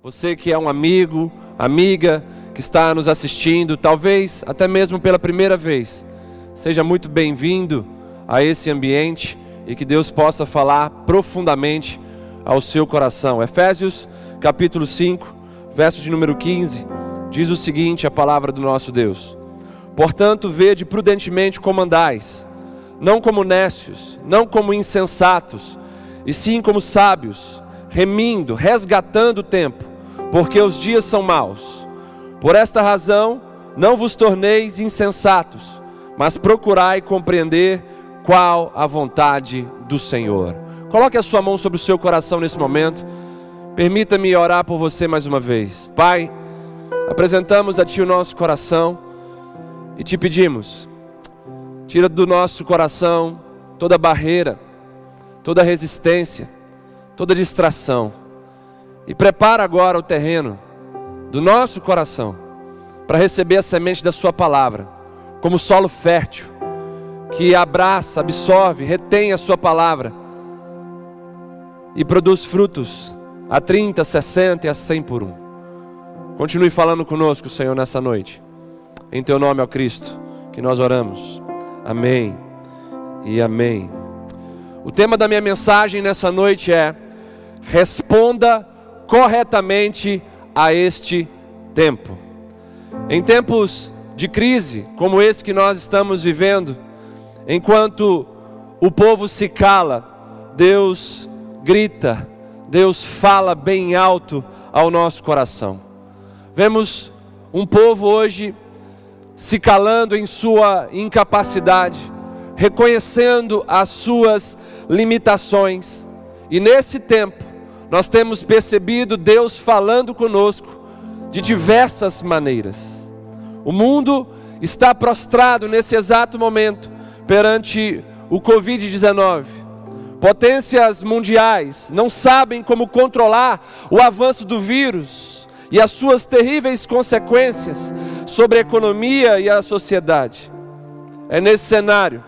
Você que é um amigo, amiga, que está nos assistindo, talvez até mesmo pela primeira vez, seja muito bem-vindo a esse ambiente e que Deus possa falar profundamente ao seu coração. Efésios capítulo 5, verso de número 15, diz o seguinte: a palavra do nosso Deus. Portanto, vede prudentemente como andais, não como nécios, não como insensatos, e sim como sábios, remindo, resgatando o tempo, porque os dias são maus. Por esta razão, não vos torneis insensatos, mas procurai compreender qual a vontade do Senhor. Coloque a sua mão sobre o seu coração nesse momento. Permita-me orar por você mais uma vez. Pai, apresentamos a Ti o nosso coração e te pedimos, tira do nosso coração toda barreira, toda resistência, toda distração e prepara agora o terreno do nosso coração para receber a semente da Sua palavra, como solo fértil, que abraça, absorve, retém a Sua palavra e produz frutos a 30, 60 e a 100 por um. Continue falando conosco, Senhor, nessa noite. Em Teu nome, ó Cristo, que nós oramos. Amém e amém. O tema da minha mensagem nessa noite é: responda corretamente a este tempo. Em tempos de crise, como esse que nós estamos vivendo, enquanto o povo se cala, Deus grita, Deus fala bem alto ao nosso coração. Vemos um povo hoje se calando em sua incapacidade, reconhecendo as suas limitações, e nesse tempo, nós temos percebido Deus falando conosco de diversas maneiras. O mundo está prostrado nesse exato momento perante o Covid-19. Potências mundiais não sabem como controlar o avanço do vírus e as suas terríveis consequências sobre a economia e a sociedade. É nesse cenário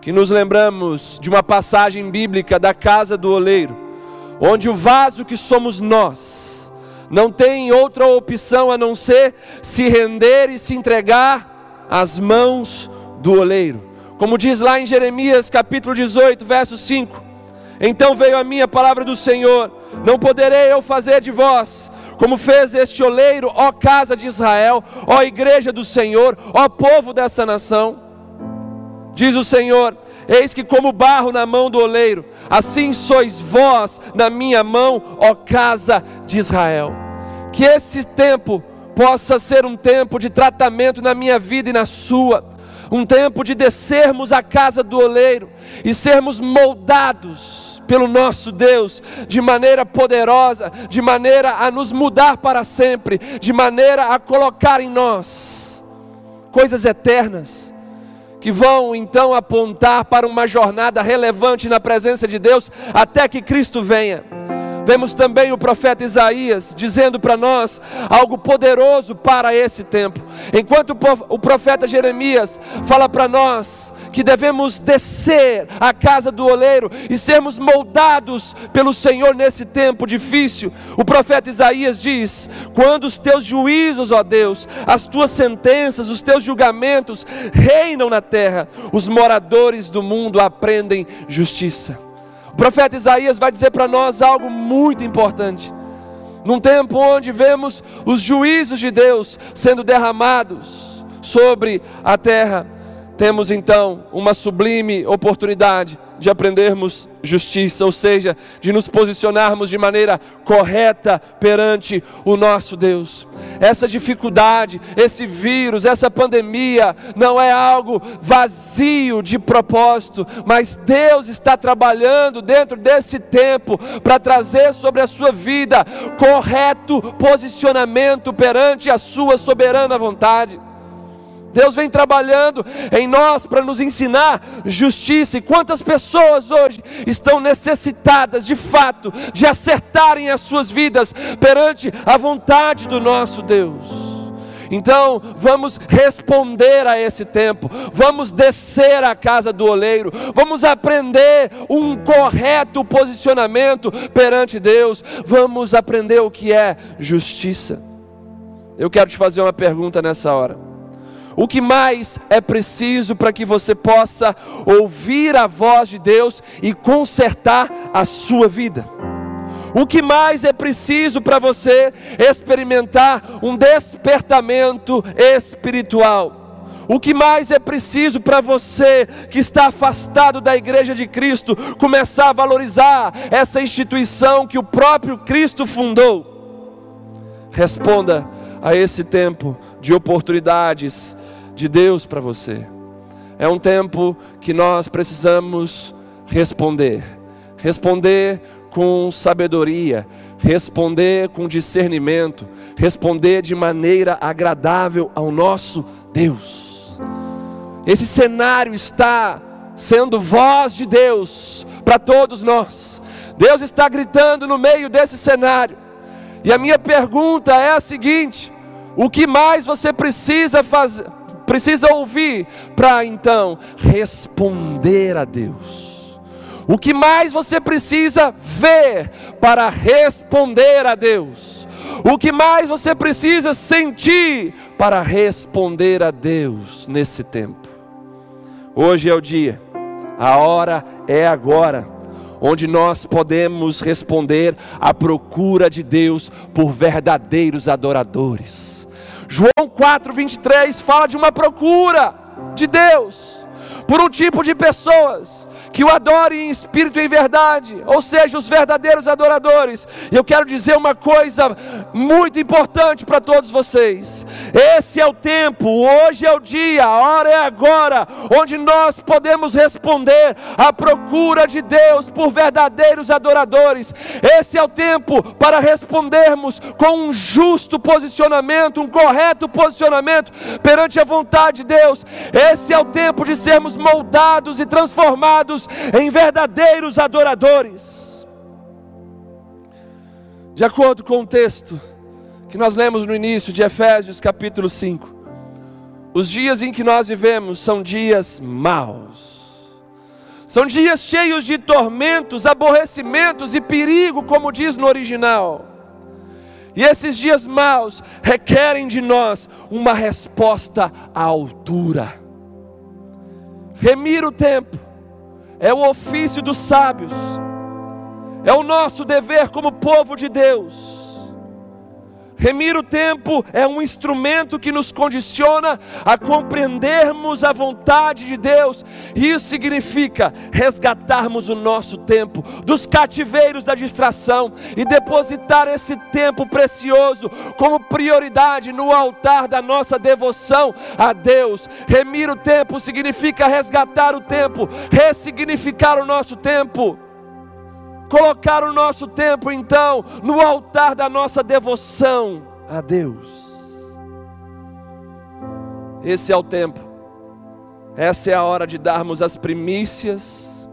que nos lembramos de uma passagem bíblica da casa do oleiro, onde o vaso que somos nós não tem outra opção a não ser se render e se entregar às mãos do oleiro. Como diz lá em Jeremias capítulo 18, verso 5: Então veio a minha palavra do Senhor: Não poderei eu fazer de vós como fez este oleiro, ó casa de Israel, ó igreja do Senhor, ó povo dessa nação. Diz o Senhor: Eis que, como barro na mão do oleiro, assim sois vós na minha mão, ó casa de Israel. Que esse tempo possa ser um tempo de tratamento na minha vida e na sua, um tempo de descermos à casa do oleiro e sermos moldados pelo nosso Deus de maneira poderosa, de maneira a nos mudar para sempre, de maneira a colocar em nós coisas eternas que vão então apontar para uma jornada relevante na presença de Deus até que Cristo venha. Vemos também o profeta Isaías dizendo para nós algo poderoso para esse tempo. Enquanto o profeta Jeremias fala para nós que devemos descer à casa do oleiro e sermos moldados pelo Senhor nesse tempo difícil, o profeta Isaías diz: Quando os teus juízos, ó Deus, as tuas sentenças, os teus julgamentos reinam na terra, os moradores do mundo aprendem justiça profeta Isaías vai dizer para nós algo muito importante. Num tempo onde vemos os juízos de Deus sendo derramados sobre a terra, temos então uma sublime oportunidade de aprendermos justiça, ou seja, de nos posicionarmos de maneira correta perante o nosso Deus. Essa dificuldade, esse vírus, essa pandemia não é algo vazio de propósito, mas Deus está trabalhando dentro desse tempo para trazer sobre a sua vida correto posicionamento perante a sua soberana vontade. Deus vem trabalhando em nós para nos ensinar justiça. E quantas pessoas hoje estão necessitadas, de fato, de acertarem as suas vidas perante a vontade do nosso Deus. Então, vamos responder a esse tempo, vamos descer à casa do oleiro, vamos aprender um correto posicionamento perante Deus, vamos aprender o que é justiça. Eu quero te fazer uma pergunta nessa hora. O que mais é preciso para que você possa ouvir a voz de Deus e consertar a sua vida? O que mais é preciso para você experimentar um despertamento espiritual? O que mais é preciso para você que está afastado da igreja de Cristo começar a valorizar essa instituição que o próprio Cristo fundou? Responda a esse tempo de oportunidades de Deus para você. É um tempo que nós precisamos responder. Responder com sabedoria, responder com discernimento, responder de maneira agradável ao nosso Deus. Esse cenário está sendo voz de Deus para todos nós. Deus está gritando no meio desse cenário. E a minha pergunta é a seguinte: o que mais você precisa fazer, precisa ouvir para então responder a Deus. O que mais você precisa ver para responder a Deus? O que mais você precisa sentir para responder a Deus nesse tempo? Hoje é o dia, a hora é agora, onde nós podemos responder à procura de Deus por verdadeiros adoradores. João 4:23 fala de uma procura de Deus por um tipo de pessoas que o adore em espírito e em verdade, ou seja, os verdadeiros adoradores. E eu quero dizer uma coisa muito importante para todos vocês: esse é o tempo, hoje é o dia, a hora é agora, onde nós podemos responder à procura de Deus por verdadeiros adoradores. Esse é o tempo para respondermos com um justo posicionamento, um correto posicionamento perante a vontade de Deus. Esse é o tempo de sermos moldados e transformados em verdadeiros adoradores. De acordo com o texto que nós lemos no início de Efésios capítulo 5, os dias em que nós vivemos são dias maus. São dias cheios de tormentos, aborrecimentos e perigo, como diz no original. E esses dias maus requerem de nós uma resposta à altura. Remir o tempo, é o ofício dos sábios, é o nosso dever como povo de Deus. Remir o tempo é um instrumento que nos condiciona a compreendermos a vontade de Deus. Isso significa resgatarmos o nosso tempo dos cativeiros da distração e depositar esse tempo precioso como prioridade no altar da nossa devoção a Deus. Remir o tempo significa resgatar o tempo, ressignificar o nosso tempo colocar o nosso tempo então no altar da nossa devoção a Deus. Esse é o tempo, essa é a hora de darmos as primícias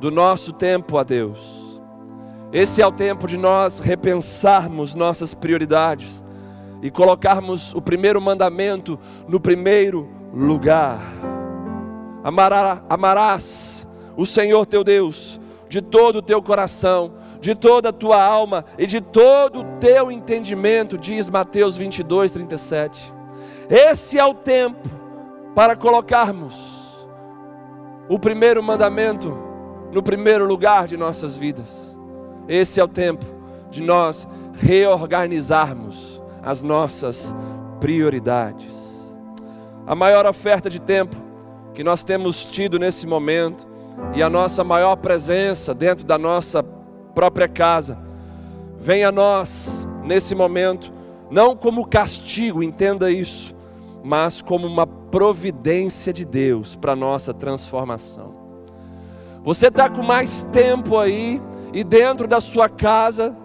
do nosso tempo a Deus. Esse é o tempo de nós repensarmos nossas prioridades e colocarmos o primeiro mandamento no primeiro lugar. Amará, amarás o Senhor teu Deus de todo o teu coração, de toda a tua alma e de todo o teu entendimento, diz Mateus 22, 37. Esse é o tempo para colocarmos o primeiro mandamento no primeiro lugar de nossas vidas. Esse é o tempo de nós reorganizarmos as nossas prioridades. A maior oferta de tempo que nós temos tido nesse momento e a nossa maior presença dentro da nossa própria casa. Venha a nós nesse momento, não como castigo, entenda isso, mas como uma providência de Deus para nossa transformação. Você está com mais tempo aí e dentro da sua casa,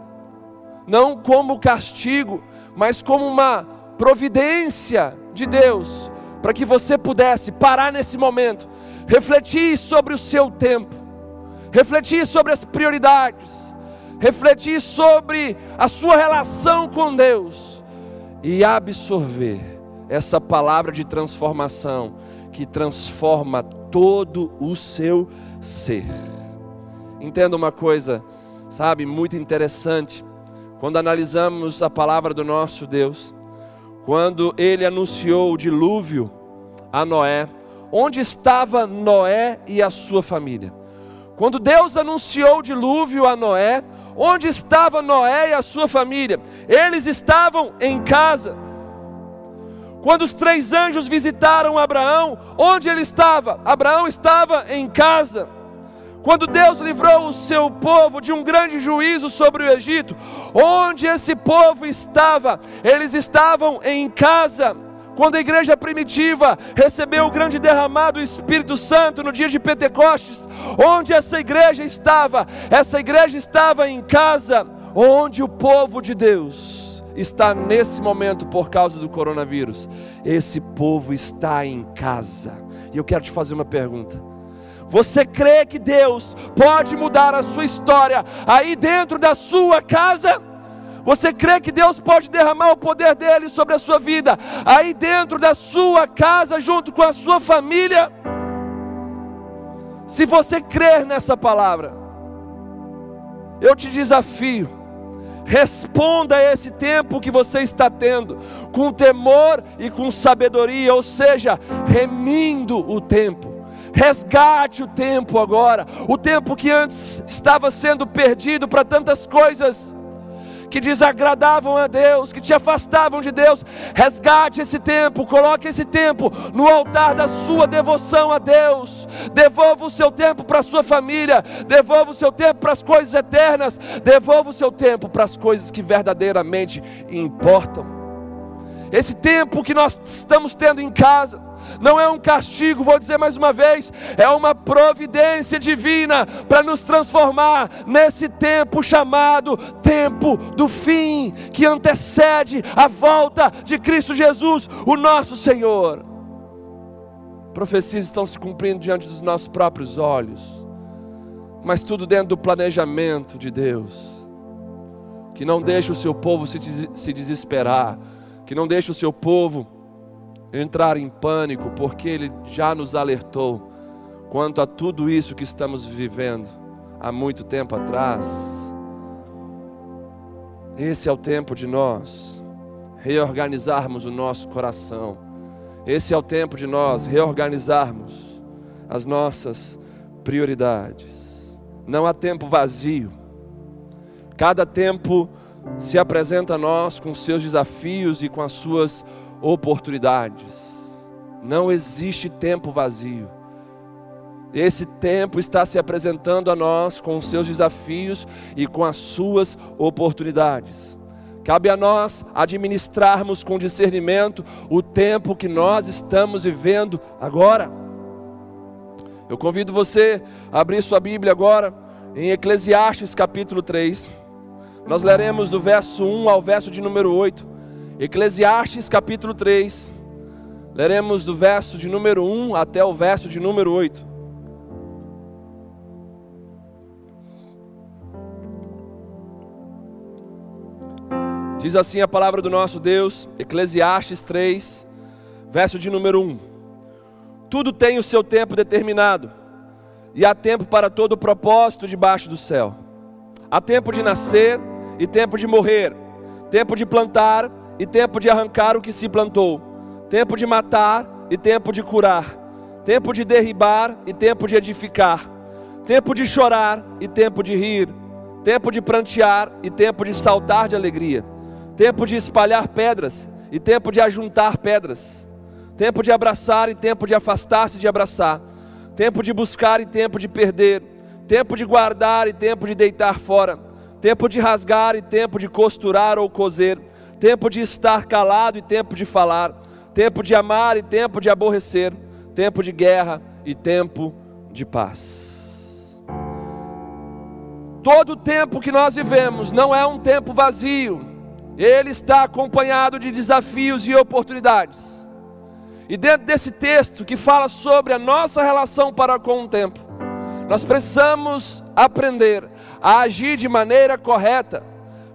não como castigo, mas como uma providência de Deus, para que você pudesse parar nesse momento refletir sobre o seu tempo, refletir sobre as prioridades, refletir sobre a sua relação com Deus e absorver essa palavra de transformação que transforma todo o seu ser. Entenda uma coisa, sabe, muito interessante. Quando analisamos a palavra do nosso Deus, quando ele anunciou o dilúvio a Noé, onde estava Noé e a sua família? Quando Deus anunciou o dilúvio a Noé, onde estava Noé e a sua família? Eles estavam em casa. Quando os três anjos visitaram Abraão, onde ele estava? Abraão estava em casa. Quando Deus livrou o seu povo de um grande juízo sobre o Egito, onde esse povo estava? Eles estavam em casa. Quando a igreja primitiva recebeu o grande derramado do Espírito Santo no dia de Pentecostes, onde essa igreja estava? Essa igreja estava em casa, onde o povo de Deus está nesse momento por causa do coronavírus. Esse povo está em casa. E eu quero te fazer uma pergunta. Você crê que Deus pode mudar a sua história aí dentro da sua casa? Você crê que Deus pode derramar o poder dele sobre a sua vida aí dentro da sua casa, junto com a sua família? Se você crer nessa palavra, eu te desafio Responda a esse tempo que você está tendo, com temor e com sabedoria, ou seja, remindo o tempo. Resgate o tempo agora, o tempo que antes estava sendo perdido para tantas coisas que desagradavam a Deus, que te afastavam de Deus. Resgate esse tempo, coloque esse tempo no altar da sua devoção a Deus. Devolva o seu tempo para a sua família, devolva o seu tempo para as coisas eternas, devolva o seu tempo para as coisas que verdadeiramente importam. Esse tempo que nós estamos tendo em casa, não é um castigo, vou dizer mais uma vez, é uma providência divina para nos transformar nesse tempo chamado tempo do fim, que antecede a volta de Cristo Jesus, o nosso Senhor. Profecias estão se cumprindo diante dos nossos próprios olhos, mas tudo dentro do planejamento de Deus, que não deixa o seu povo se desesperar, que não deixa o seu povo entrar em pânico, porque Ele já nos alertou quanto a tudo isso que estamos vivendo há muito tempo atrás. Esse é o tempo de nós reorganizarmos o nosso coração. Esse é o tempo de nós reorganizarmos as nossas prioridades. Não há tempo vazio. Cada tempo se apresenta a nós com seus desafios e com as suas oportunidades. Não existe tempo vazio. Esse tempo está se apresentando a nós com os seus desafios e com as suas oportunidades. Cabe a nós administrarmos com discernimento o tempo que nós estamos vivendo agora. Eu convido você a abrir sua Bíblia agora em Eclesiastes capítulo 3. Nós leremos do verso 1 ao verso de número 8. Eclesiastes capítulo 3, leremos do verso de número 1 até o verso de número 8. Diz assim a palavra do nosso Deus, Eclesiastes 3, verso de número 1. Tudo tem o seu tempo determinado, e há tempo para todo o propósito debaixo do céu. Há tempo de nascer e tempo de morrer, tempo de plantar e tempo de arrancar o que se plantou, tempo de matar e tempo de curar, tempo de derribar e tempo de edificar, tempo de chorar e tempo de rir, tempo de prantear e tempo de saltar de alegria, tempo de espalhar pedras e tempo de ajuntar pedras, tempo de abraçar e tempo de afastar-se de abraçar, tempo de buscar e tempo de perder, tempo de guardar e tempo de deitar fora, tempo de rasgar e tempo de costurar ou coser, tempo de estar calado e tempo de falar, tempo de amar e tempo de aborrecer, tempo de guerra e tempo de paz. Todo o tempo que nós vivemos não é um tempo vazio, ele está acompanhado de desafios e oportunidades. E dentro desse texto que fala sobre a nossa relação para com o tempo, nós precisamos aprender a agir de maneira correta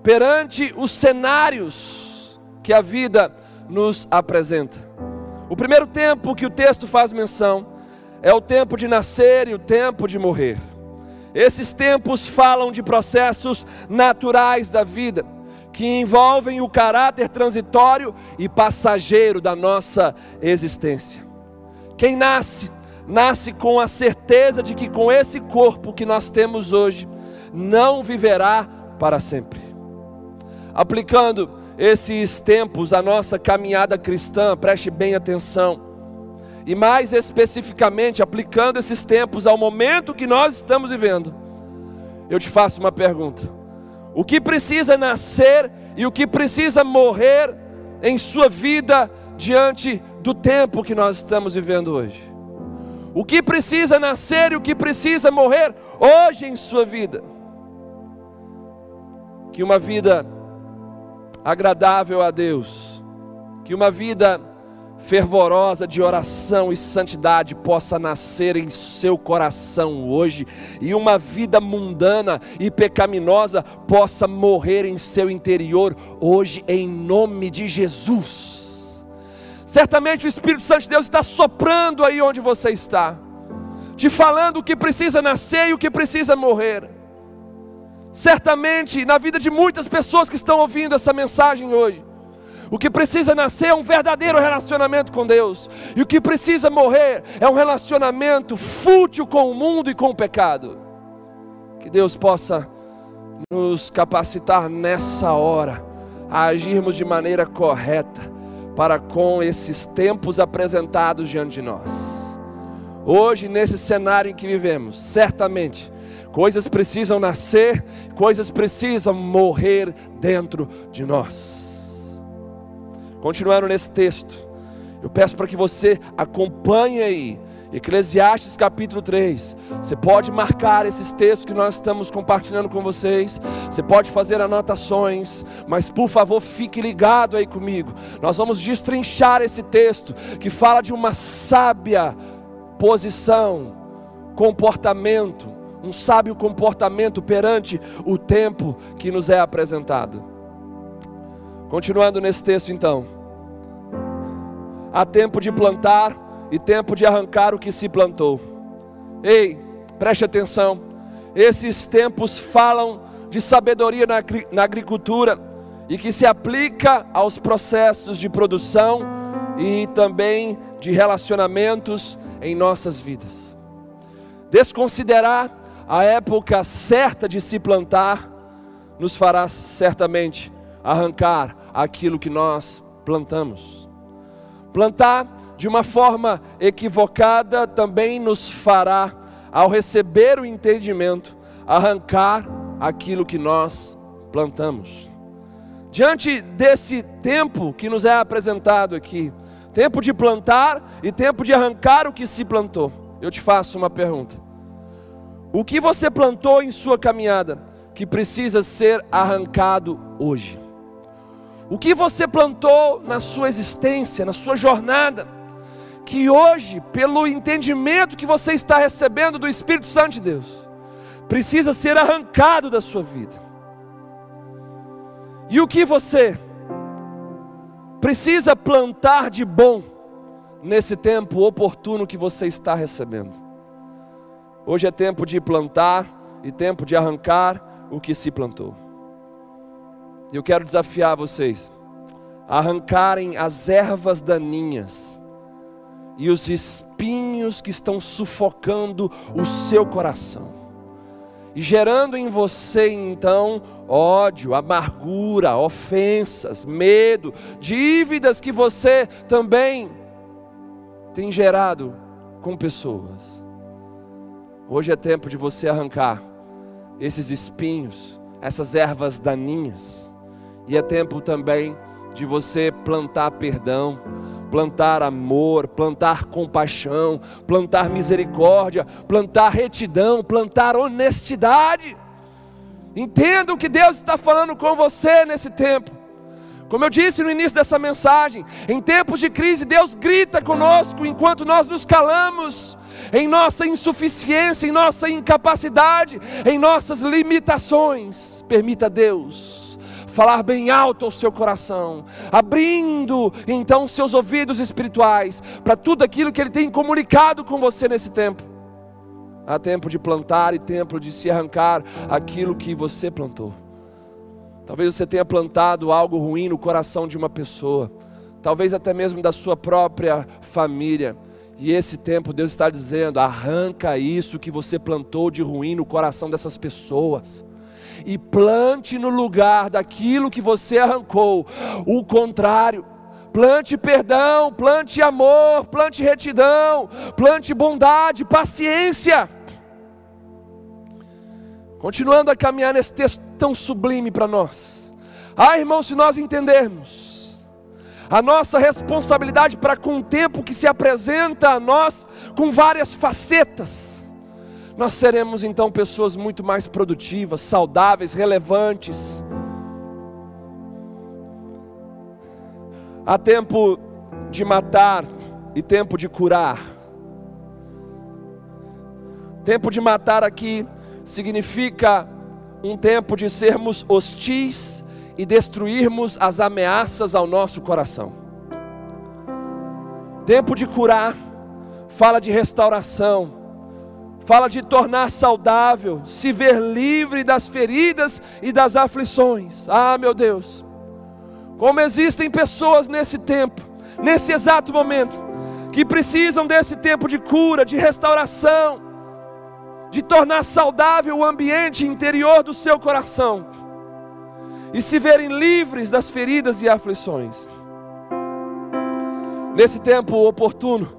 perante os cenários que a vida nos apresenta. O primeiro tempo que o texto faz menção é o tempo de nascer e o tempo de morrer. Esses tempos falam de processos naturais da vida, que envolvem o caráter transitório e passageiro da nossa existência. Quem nasce, nasce com a certeza de que com esse corpo que nós temos hoje, não viverá para sempre. Aplicando esses tempos à nossa caminhada cristã, preste bem atenção. E mais especificamente, aplicando esses tempos ao momento que nós estamos vivendo, eu te faço uma pergunta: o que precisa nascer e o que precisa morrer em sua vida diante do tempo que nós estamos vivendo hoje? O que precisa nascer e o que precisa morrer hoje em sua vida? Que uma vida agradável a Deus, que uma vida fervorosa de oração e santidade possa nascer em seu coração hoje, e uma vida mundana e pecaminosa possa morrer em seu interior hoje, em nome de Jesus. Certamente o Espírito Santo de Deus está soprando aí onde você está, te falando o que precisa nascer e o que precisa morrer. Certamente na vida de muitas pessoas que estão ouvindo essa mensagem hoje, o que precisa nascer é um verdadeiro relacionamento com Deus, e o que precisa morrer é um relacionamento fútil com o mundo e com o pecado. Que Deus possa nos capacitar nessa hora a agirmos de maneira correta para com esses tempos apresentados diante de nós. Hoje, nesse cenário em que vivemos, certamente Coisas precisam nascer, coisas precisam morrer dentro de nós. Continuando nesse texto, eu peço para que você acompanhe aí, Eclesiastes capítulo 3. Você pode marcar esses textos que nós estamos compartilhando com vocês. Você pode fazer anotações, mas por favor fique ligado aí comigo. Nós vamos destrinchar esse texto que fala de uma sábia posição, comportamento, um sábio comportamento perante o tempo que nos é apresentado. Continuando nesse texto, então, há tempo de plantar e tempo de arrancar o que se plantou. Ei, preste atenção, esses tempos falam de sabedoria na, na agricultura e que se aplica aos processos de produção e também de relacionamentos em nossas vidas. Desconsiderar a época certa de se plantar nos fará certamente arrancar aquilo que nós plantamos. Plantar de uma forma equivocada também nos fará, ao receber o entendimento, arrancar aquilo que nós plantamos. Diante desse tempo que nos é apresentado aqui, tempo de plantar e tempo de arrancar o que se plantou, eu te faço uma pergunta: o que você plantou em sua caminhada que precisa ser arrancado hoje? O que você plantou na sua existência, na sua jornada, que hoje, pelo entendimento que você está recebendo do Espírito Santo de Deus, precisa ser arrancado da sua vida? E o que você precisa plantar de bom nesse tempo oportuno que você está recebendo? Hoje é tempo de plantar e tempo de arrancar o que se plantou. Eu quero desafiar vocês a arrancarem as ervas daninhas e os espinhos que estão sufocando o seu coração. E gerando em você então ódio, amargura, ofensas, medo, dívidas que você também tem gerado com pessoas. Hoje é tempo de você arrancar esses espinhos, essas ervas daninhas. E é tempo também de você plantar perdão, plantar amor, plantar compaixão, plantar misericórdia, plantar retidão, plantar honestidade. Entenda o que Deus está falando com você nesse tempo. Como eu disse no início dessa mensagem, em tempos de crise, Deus grita conosco enquanto nós nos calamos em nossa insuficiência, em nossa incapacidade, em nossas limitações. Permita Deus falar bem alto ao seu coração, abrindo então seus ouvidos espirituais para tudo aquilo que Ele tem comunicado com você nesse tempo. Há tempo de plantar e tempo de se arrancar aquilo que você plantou. Talvez você tenha plantado algo ruim no coração de uma pessoa, talvez até mesmo da sua própria família. E esse tempo Deus está dizendo: arranca isso que você plantou de ruim no coração dessas pessoas e plante no lugar daquilo que você arrancou o contrário. Plante perdão, plante amor, plante retidão, plante bondade, paciência. Continuando a caminhar nesse texto tão sublime para nós. Ah, irmão, se nós entendermos a nossa responsabilidade para com o tempo que se apresenta a nós com várias facetas, nós seremos então pessoas muito mais produtivas, saudáveis, relevantes. Há tempo de matar e tempo de curar. Tempo de matar aqui significa um tempo de sermos hostis e destruirmos as ameaças ao nosso coração. Tempo de curar fala de restauração fala de tornar saudável, se ver livre das feridas e das aflições. Ah, meu Deus, como existem pessoas nesse tempo, nesse exato momento, que precisam desse tempo de cura, de restauração, de tornar saudável o ambiente interior do seu coração e se verem livres das feridas e aflições. Nesse tempo oportuno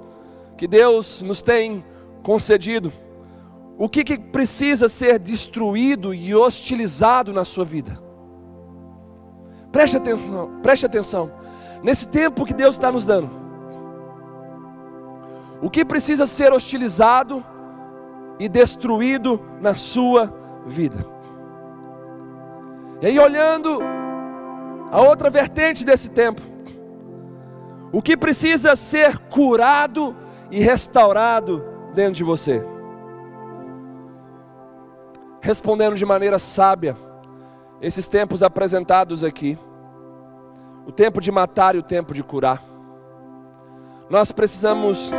que Deus nos tem concedido, o que, que precisa ser destruído e hostilizado na sua vida? Preste atenção, preste atenção. Nesse tempo que Deus está nos dando, o que precisa ser hostilizado e destruído na sua vida? E aí, olhando a outra vertente desse tempo, o que precisa ser curado e restaurado dentro de você? respondendo de maneira sábia esses tempos apresentados aqui. O tempo de matar e o tempo de curar. Nós precisamos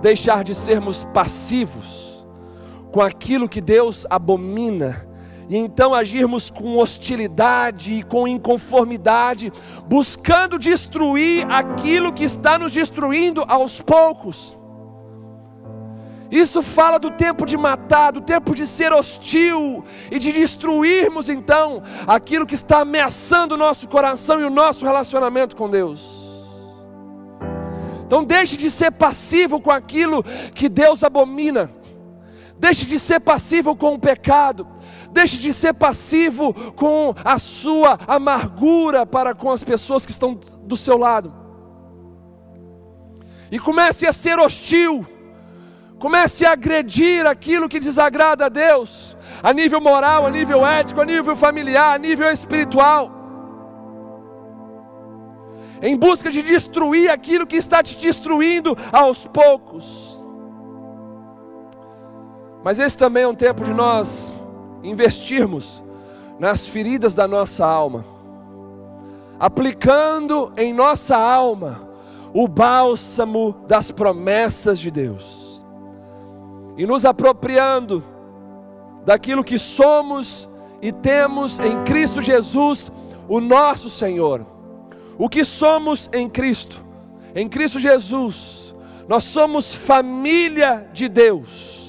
deixar de sermos passivos com aquilo que Deus abomina e então agirmos com hostilidade e com inconformidade, buscando destruir aquilo que está nos destruindo aos poucos. Isso fala do tempo de matar, do tempo de ser hostil e de destruirmos então aquilo que está ameaçando o nosso coração e o nosso relacionamento com Deus. Então deixe de ser passivo com aquilo que Deus abomina. Deixe de ser passivo com o pecado. Deixe de ser passivo com a sua amargura para com as pessoas que estão do seu lado. E comece a ser hostil Comece a agredir aquilo que desagrada a Deus, a nível moral, a nível ético, a nível familiar, a nível espiritual. Em busca de destruir aquilo que está te destruindo aos poucos. Mas esse também é um tempo de nós investirmos nas feridas da nossa alma, aplicando em nossa alma o bálsamo das promessas de Deus e nos apropriando daquilo que somos e temos em Cristo Jesus, o nosso Senhor. O que somos em Cristo? Em Cristo Jesus, nós somos família de Deus,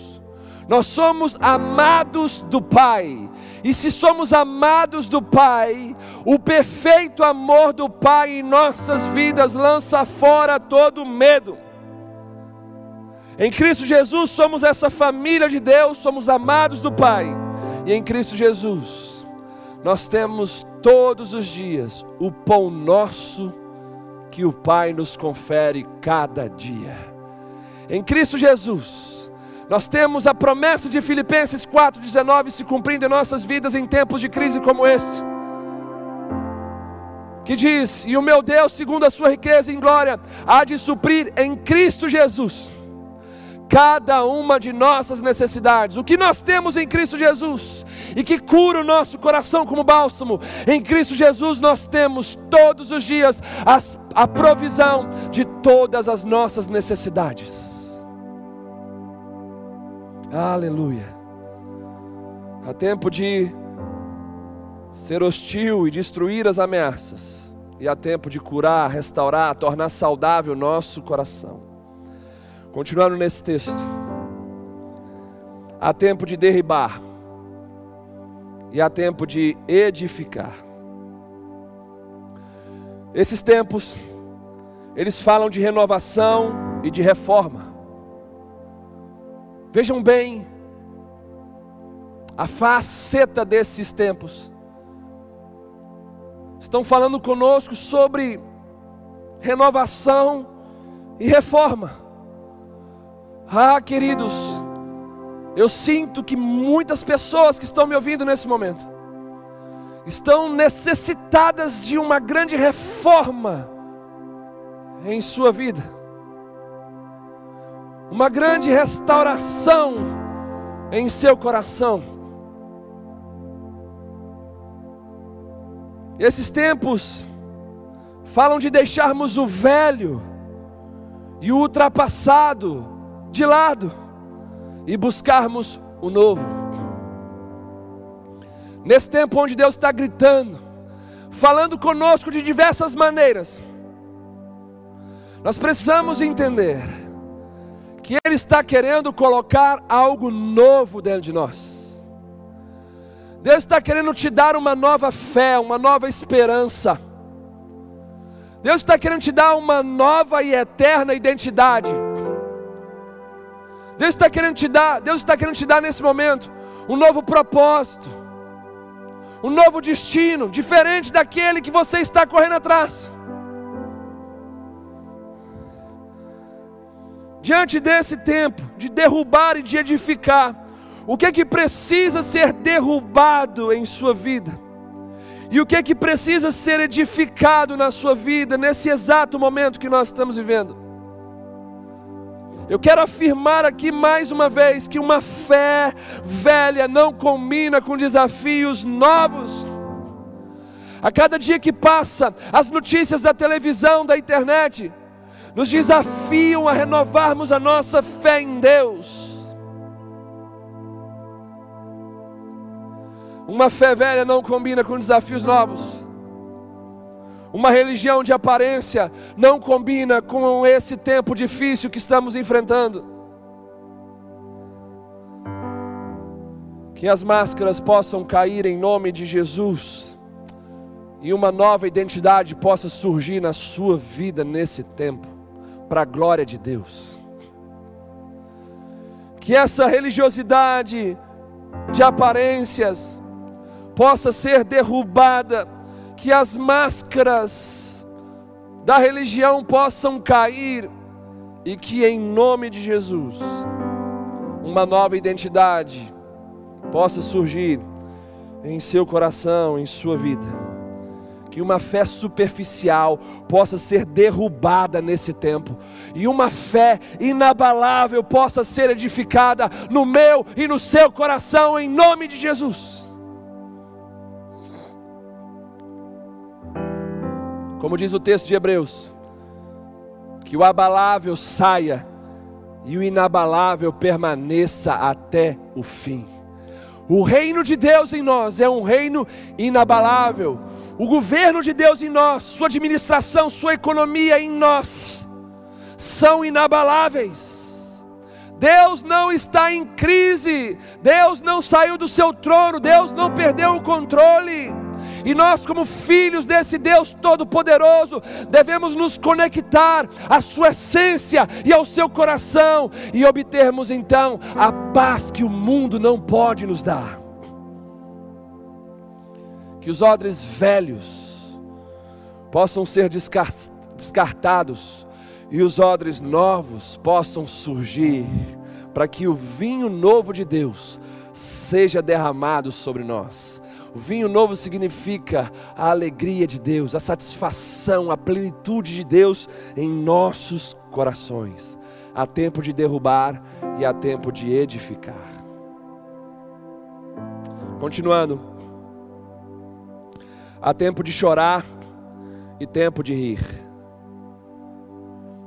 nós somos amados do Pai, e se somos amados do Pai, o perfeito amor do Pai em nossas vidas lança fora todo medo. Em Cristo Jesus somos essa família de Deus, somos amados do Pai. E em Cristo Jesus nós temos todos os dias o pão nosso que o Pai nos confere cada dia. Em Cristo Jesus nós temos a promessa de Filipenses 4:19 se cumprindo em nossas vidas em tempos de crise como esse. Que diz: "E o meu Deus, segundo a sua riqueza em glória, há de suprir em Cristo Jesus cada uma de nossas necessidades. O que nós temos em Cristo Jesus e que cura o nosso coração como bálsamo. Em Cristo Jesus nós temos todos os dias as, a provisão de todas as nossas necessidades. Aleluia. Há tempo de ser hostil e destruir as ameaças, e há tempo de curar, restaurar, tornar saudável o nosso coração. Continuando nesse texto, há tempo de derribar, e há tempo de edificar. Esses tempos, eles falam de renovação e de reforma. Vejam bem a faceta desses tempos estão falando conosco sobre renovação e reforma. Ah, queridos, eu sinto que muitas pessoas que estão me ouvindo nesse momento estão necessitadas de uma grande reforma em sua vida, uma grande restauração em seu coração. Esses tempos falam de deixarmos o velho e o ultrapassado de lado e buscarmos o novo. Nesse tempo onde Deus está gritando, falando conosco de diversas maneiras, nós precisamos entender que Ele está querendo colocar algo novo dentro de nós. Deus está querendo te dar uma nova fé, uma nova esperança. Deus está querendo te dar uma nova e eterna identidade. Deus está querendo te dar, Deus está querendo te dar nesse momento um novo propósito, um novo destino, diferente daquele que você está correndo atrás. Diante desse tempo de derrubar e de edificar, o que é que precisa ser derrubado em sua vida? E o que é que precisa ser edificado na sua vida nesse exato momento que nós estamos vivendo? Eu quero afirmar aqui mais uma vez que uma fé velha não combina com desafios novos. A cada dia que passa, as notícias da televisão, da internet, nos desafiam a renovarmos a nossa fé em Deus. Uma fé velha não combina com desafios novos. Uma religião de aparência não combina com esse tempo difícil que estamos enfrentando. Que as máscaras possam cair em nome de Jesus e uma nova identidade possa surgir na sua vida nesse tempo, para a glória de Deus. Que essa religiosidade de aparências, possa ser derrubada, que as máscaras da religião possam cair e que em nome de Jesus uma nova identidade possa surgir em seu coração, em sua vida. Que uma fé superficial possa ser derrubada nesse tempo, e uma fé inabalável possa ser edificada no meu e no seu coração, em nome de Jesus. Como diz o texto de Hebreus, que o abalável saia e o inabalável permaneça até o fim. O reino de Deus em nós é um reino inabalável. O governo de Deus em nós, sua administração, sua economia em nós são inabaláveis. Deus não está em crise, Deus não saiu do seu trono, Deus não perdeu o controle. E nós, como filhos desse Deus Todo-Poderoso, devemos nos conectar à Sua essência e ao seu coração e obtermos então a paz que o mundo não pode nos dar. Que os odres velhos possam ser descartados e os odres novos possam surgir, para que o vinho novo de Deus seja derramado sobre nós o vinho novo significa a alegria de Deus, a satisfação, a plenitude de Deus em nossos corações. Há tempo de derrubar e há tempo de edificar. Continuando. Há tempo de chorar e tempo de rir.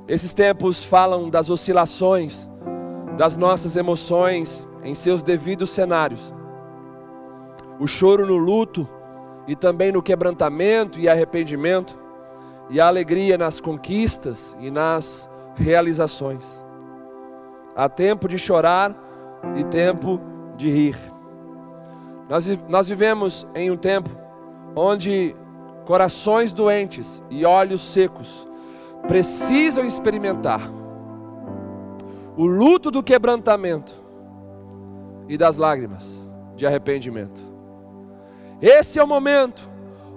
Esses tempos falam das oscilações das nossas emoções em seus devidos cenários. O choro no luto e também no quebrantamento e arrependimento, e a alegria nas conquistas e nas realizações. Há tempo de chorar e tempo de rir. Nós, nós vivemos em um tempo onde corações doentes e olhos secos precisam experimentar o luto do quebrantamento e das lágrimas de arrependimento. Esse é o momento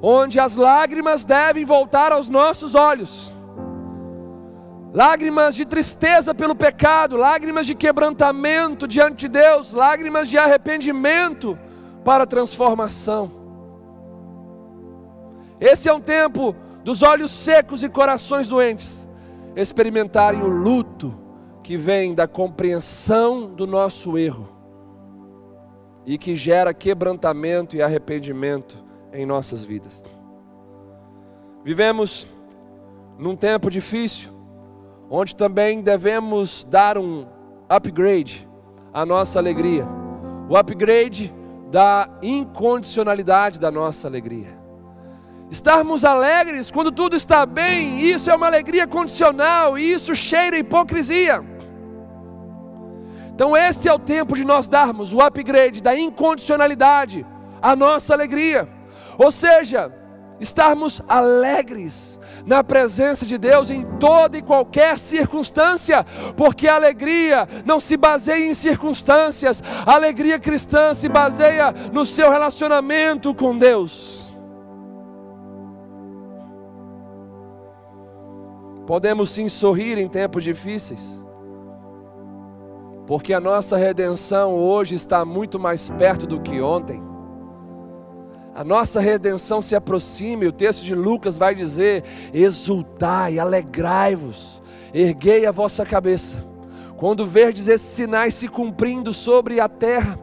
onde as lágrimas devem voltar aos nossos olhos. Lágrimas de tristeza pelo pecado, lágrimas de quebrantamento diante de Deus, lágrimas de arrependimento para transformação. Esse é um tempo dos olhos secos e corações doentes experimentarem o luto que vem da compreensão do nosso erro e que gera quebrantamento e arrependimento em nossas vidas. Vivemos num tempo difícil, onde também devemos dar um upgrade à nossa alegria, o upgrade da incondicionalidade da nossa alegria. Estarmos alegres quando tudo está bem, isso é uma alegria condicional, e isso cheira hipocrisia. Então, esse é o tempo de nós darmos o upgrade da incondicionalidade à nossa alegria, ou seja, estarmos alegres na presença de Deus em toda e qualquer circunstância, porque a alegria não se baseia em circunstâncias, a alegria cristã se baseia no seu relacionamento com Deus. Podemos sim sorrir em tempos difíceis, porque a nossa redenção hoje está muito mais perto do que ontem. A nossa redenção se aproxima, e o texto de Lucas vai dizer: exultai, alegrai-vos, erguei a vossa cabeça, quando verdes esses sinais se cumprindo sobre a terra.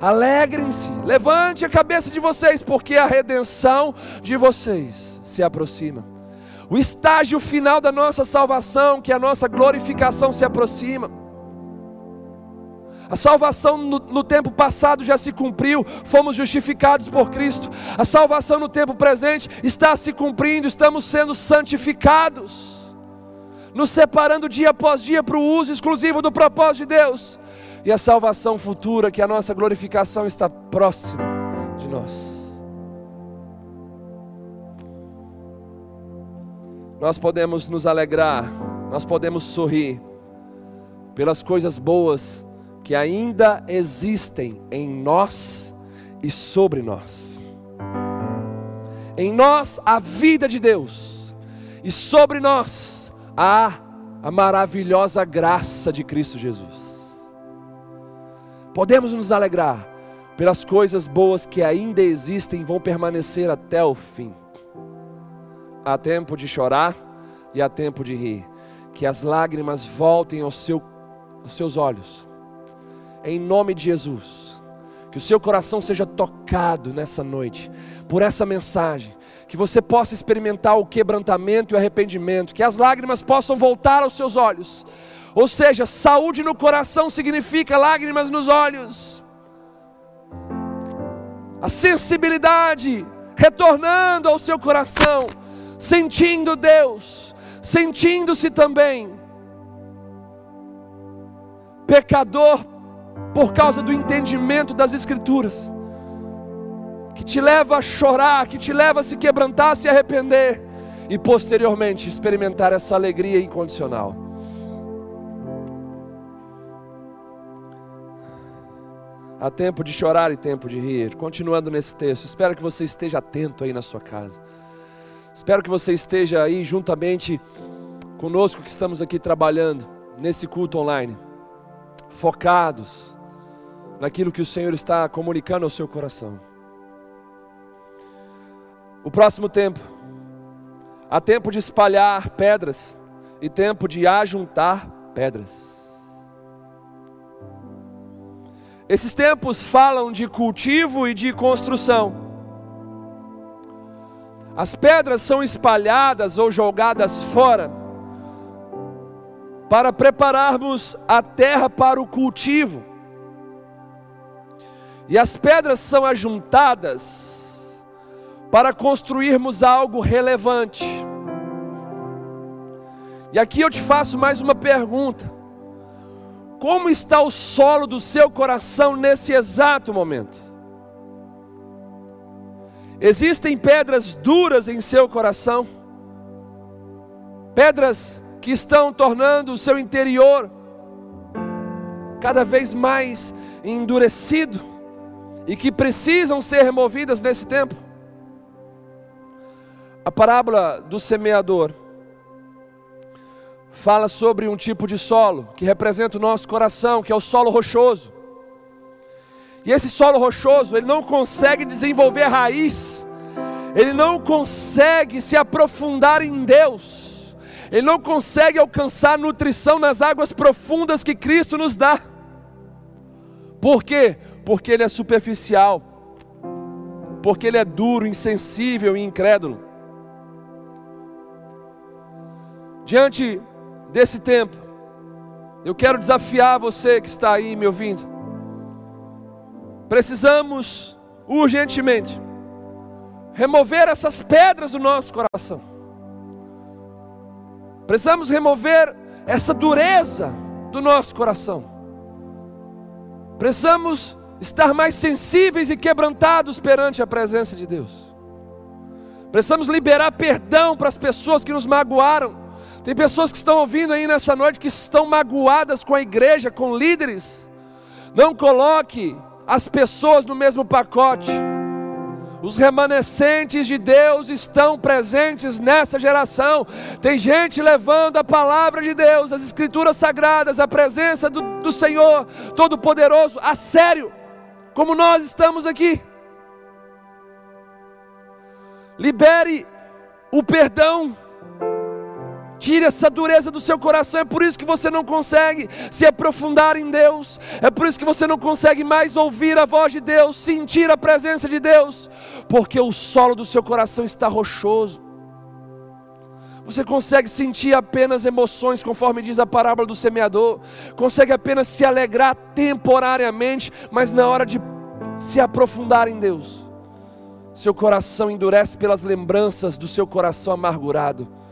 Alegrem-se, levante a cabeça de vocês, porque a redenção de vocês se aproxima. O estágio final da nossa salvação, que é a nossa glorificação, se aproxima. A salvação no, no, tempo passado já se cumpriu, fomos justificados por Cristo. A salvação no tempo presente está se cumprindo, estamos sendo santificados, nos separando dia após dia para o uso exclusivo do propósito de Deus. E a salvação futura, que é a nossa glorificação, está próxima de nós. Nós podemos nos alegrar, nós podemos sorrir pelas coisas boas que ainda existem em nós e sobre nós. Em nós a vida de Deus, e sobre nós há a maravilhosa graça de Cristo Jesus. Podemos nos alegrar pelas coisas boas que ainda existem e vão permanecer até o fim. Há tempo de chorar e há tempo de rir. Que as lágrimas voltem ao seu, aos seus olhos em nome de Jesus. Que o seu coração seja tocado nessa noite por essa mensagem. Que você possa experimentar o quebrantamento e o arrependimento. Que as lágrimas possam voltar aos seus olhos. Ou seja, saúde no coração significa lágrimas nos olhos. A sensibilidade retornando ao seu coração, sentindo Deus, sentindo-se também pecador por causa do entendimento das Escrituras, que te leva a chorar, que te leva a se quebrantar, a se arrepender e posteriormente experimentar essa alegria incondicional. Há tempo de chorar e tempo de rir. Continuando nesse texto, espero que você esteja atento aí na sua casa. Espero que você esteja aí juntamente conosco que estamos aqui trabalhando nesse culto online, focados naquilo que o Senhor está comunicando ao seu coração. O próximo tempo, há tempo de espalhar pedras e tempo de ajuntar pedras. Esses tempos falam de cultivo e de construção. As pedras são espalhadas ou jogadas fora para prepararmos a terra para o cultivo. E as pedras são ajuntadas para construirmos algo relevante. E aqui eu te faço mais uma pergunta: Como está o solo do seu coração nesse exato momento? Existem pedras duras em seu coração, pedras que estão tornando o seu interior cada vez mais endurecido e que precisam ser removidas nesse tempo. A parábola do semeador fala sobre um tipo de solo que representa o nosso coração, que é o solo rochoso. E esse solo rochoso, ele não consegue desenvolver raiz, ele não consegue se aprofundar em Deus, ele não consegue alcançar nutrição nas águas profundas que Cristo nos dá. Por quê? Porque ele é superficial, porque ele é duro, insensível e incrédulo. Diante desse tempo, eu quero desafiar você que está aí me ouvindo. Precisamos urgentemente remover essas pedras do nosso coração. Precisamos remover essa dureza do nosso coração. Precisamos estar mais sensíveis e quebrantados perante a presença de Deus. Precisamos liberar perdão para as pessoas que nos magoaram tem pessoas que estão ouvindo aí nessa noite que estão magoadas com a igreja, com líderes. Não coloque as pessoas no mesmo pacote. Os remanescentes de Deus estão presentes nessa geração. Tem gente levando a palavra de Deus, as escrituras sagradas, a presença do, do Senhor Todo-Poderoso a sério, como nós estamos aqui. Libere o perdão Tire essa dureza do seu coração. É por isso que você não consegue se aprofundar em Deus. É por isso que você não consegue mais ouvir a voz de Deus, sentir a presença de Deus, porque o solo do seu coração está rochoso. Você consegue sentir apenas emoções, conforme diz a parábola do semeador. Consegue apenas se alegrar temporariamente, mas na hora de se aprofundar em Deus, seu coração endurece pelas lembranças do seu coração amargurado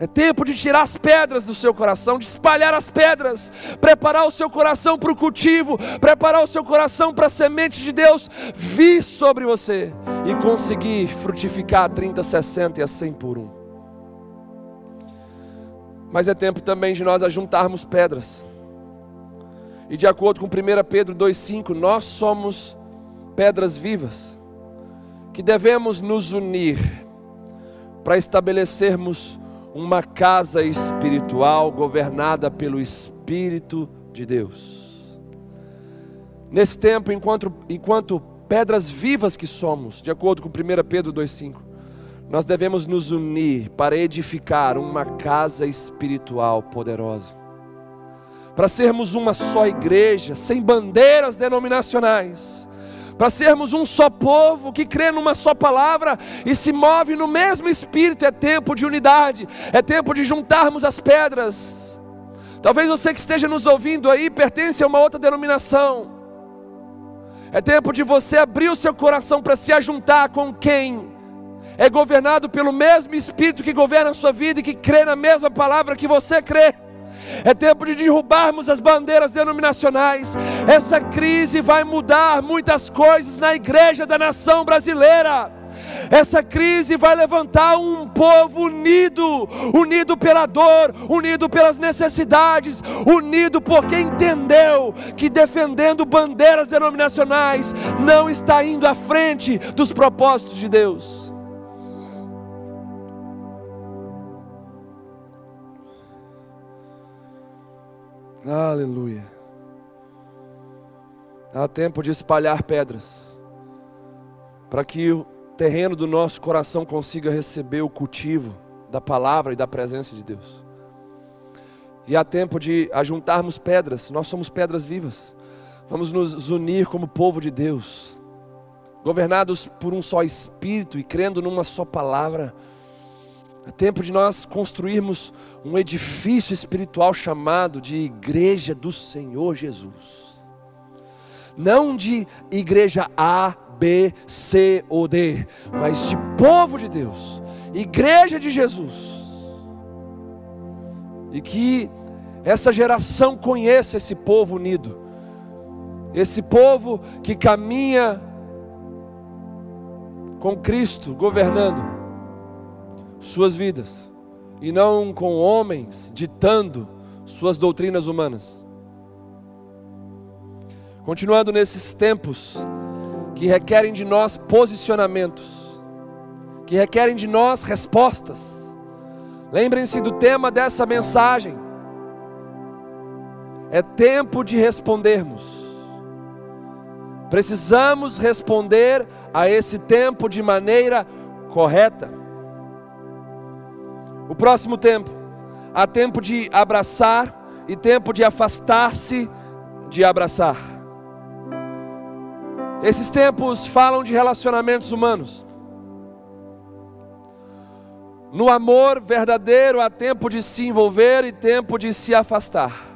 é tempo de tirar as pedras do seu coração, de espalhar as pedras, preparar o seu coração para o cultivo, preparar o seu coração para a semente de Deus vir sobre você e conseguir frutificar a 30, 60 e a 100 por um. Mas é tempo também de nós ajuntarmos pedras. E de acordo com 1 Pedro 2,5, nós somos pedras vivas, que devemos nos unir para estabelecermos uma casa espiritual governada pelo Espírito de Deus. Nesse tempo, enquanto, enquanto pedras vivas que somos, de acordo com 1 Pedro 2,5, nós devemos nos unir para edificar uma casa espiritual poderosa. Para sermos uma só igreja, sem bandeiras denominacionais para sermos um só povo que crê numa só palavra e se move no mesmo espírito. É tempo de unidade, é tempo de juntarmos as pedras. Talvez você que esteja nos ouvindo aí pertence a uma outra denominação. É tempo de você abrir o seu coração para se ajuntar com quem é governado pelo mesmo Espírito que governa a sua vida e que crê na mesma palavra que você crê. É tempo de derrubarmos as bandeiras denominacionais. Essa crise vai mudar muitas coisas na igreja da nação brasileira. Essa crise vai levantar um povo unido, unido pela dor, unido pelas necessidades, unido porque entendeu que defendendo bandeiras denominacionais não está indo à frente dos propósitos de Deus. Aleluia. Há tempo de espalhar pedras, para que o terreno do nosso coração consiga receber o cultivo da palavra e da presença de Deus. E há tempo de ajuntarmos pedras, nós somos pedras vivas. Vamos nos unir como povo de Deus, governados por um só Espírito e crendo numa só palavra. É tempo de nós construirmos um edifício espiritual chamado de Igreja do Senhor Jesus. Não de igreja A, B, C ou D, mas de povo de Deus, Igreja de Jesus. E que essa geração conheça esse povo unido, esse povo que caminha com Cristo governando suas vidas, e não com homens ditando suas doutrinas humanas. Continuando nesses tempos que requerem de nós posicionamentos, que requerem de nós respostas. Lembrem-se do tema dessa mensagem é tempo de respondermos. Precisamos responder a esse tempo de maneira correta. O próximo tempo, há tempo de abraçar e tempo de afastar-se de abraçar. Esses tempos falam de relacionamentos humanos. No amor verdadeiro há tempo de se envolver e tempo de se afastar.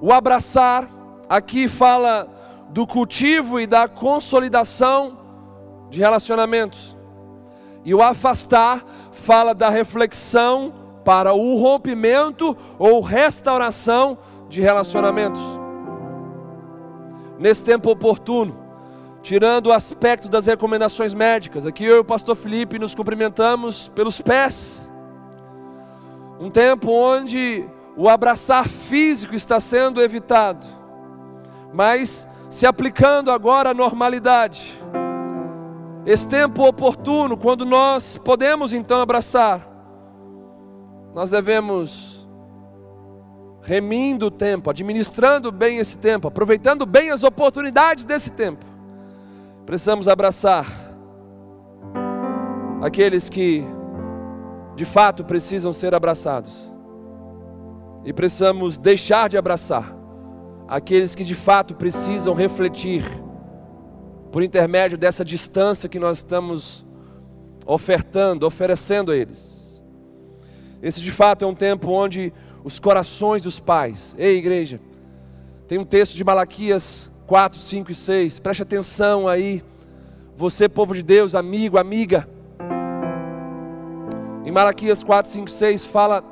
O abraçar aqui fala do cultivo e da consolidação de relacionamentos. E o afastar fala da reflexão para o rompimento ou restauração de relacionamentos. Nesse tempo oportuno, tirando o aspecto das recomendações médicas, aqui eu e o pastor Felipe nos cumprimentamos pelos pés. Um tempo onde o abraçar físico está sendo evitado, mas se aplicando agora à normalidade. Esse tempo oportuno, quando nós podemos então abraçar, nós devemos remindo o tempo, administrando bem esse tempo, aproveitando bem as oportunidades desse tempo. Precisamos abraçar aqueles que de fato precisam ser abraçados e precisamos deixar de abraçar aqueles que de fato precisam refletir por intermédio dessa distância que nós estamos ofertando, oferecendo a eles. Esse de fato é um tempo onde os corações dos pais, ei igreja, tem um texto de Malaquias 4, 5 e 6, preste atenção aí, você povo de Deus, amigo, amiga. Em Malaquias 4, 5, 6 fala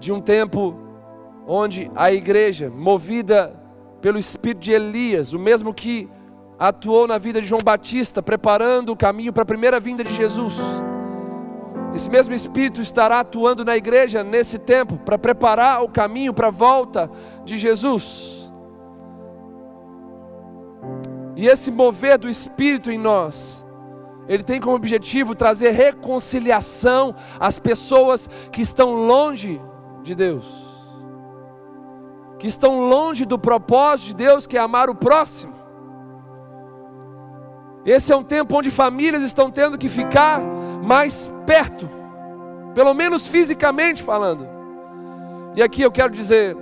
de um tempo onde a igreja, movida pelo espírito de Elias, o mesmo que atuou na vida de João Batista, preparando o caminho para a primeira vinda de Jesus. Esse mesmo espírito estará atuando na igreja nesse tempo para preparar o caminho para a volta de Jesus. E esse mover do espírito em nós, ele tem como objetivo trazer reconciliação às pessoas que estão longe de Deus, que estão longe do propósito de Deus, que é amar o próximo. Esse é um tempo onde famílias estão tendo que ficar mais perto, pelo menos fisicamente falando. E aqui eu quero dizer,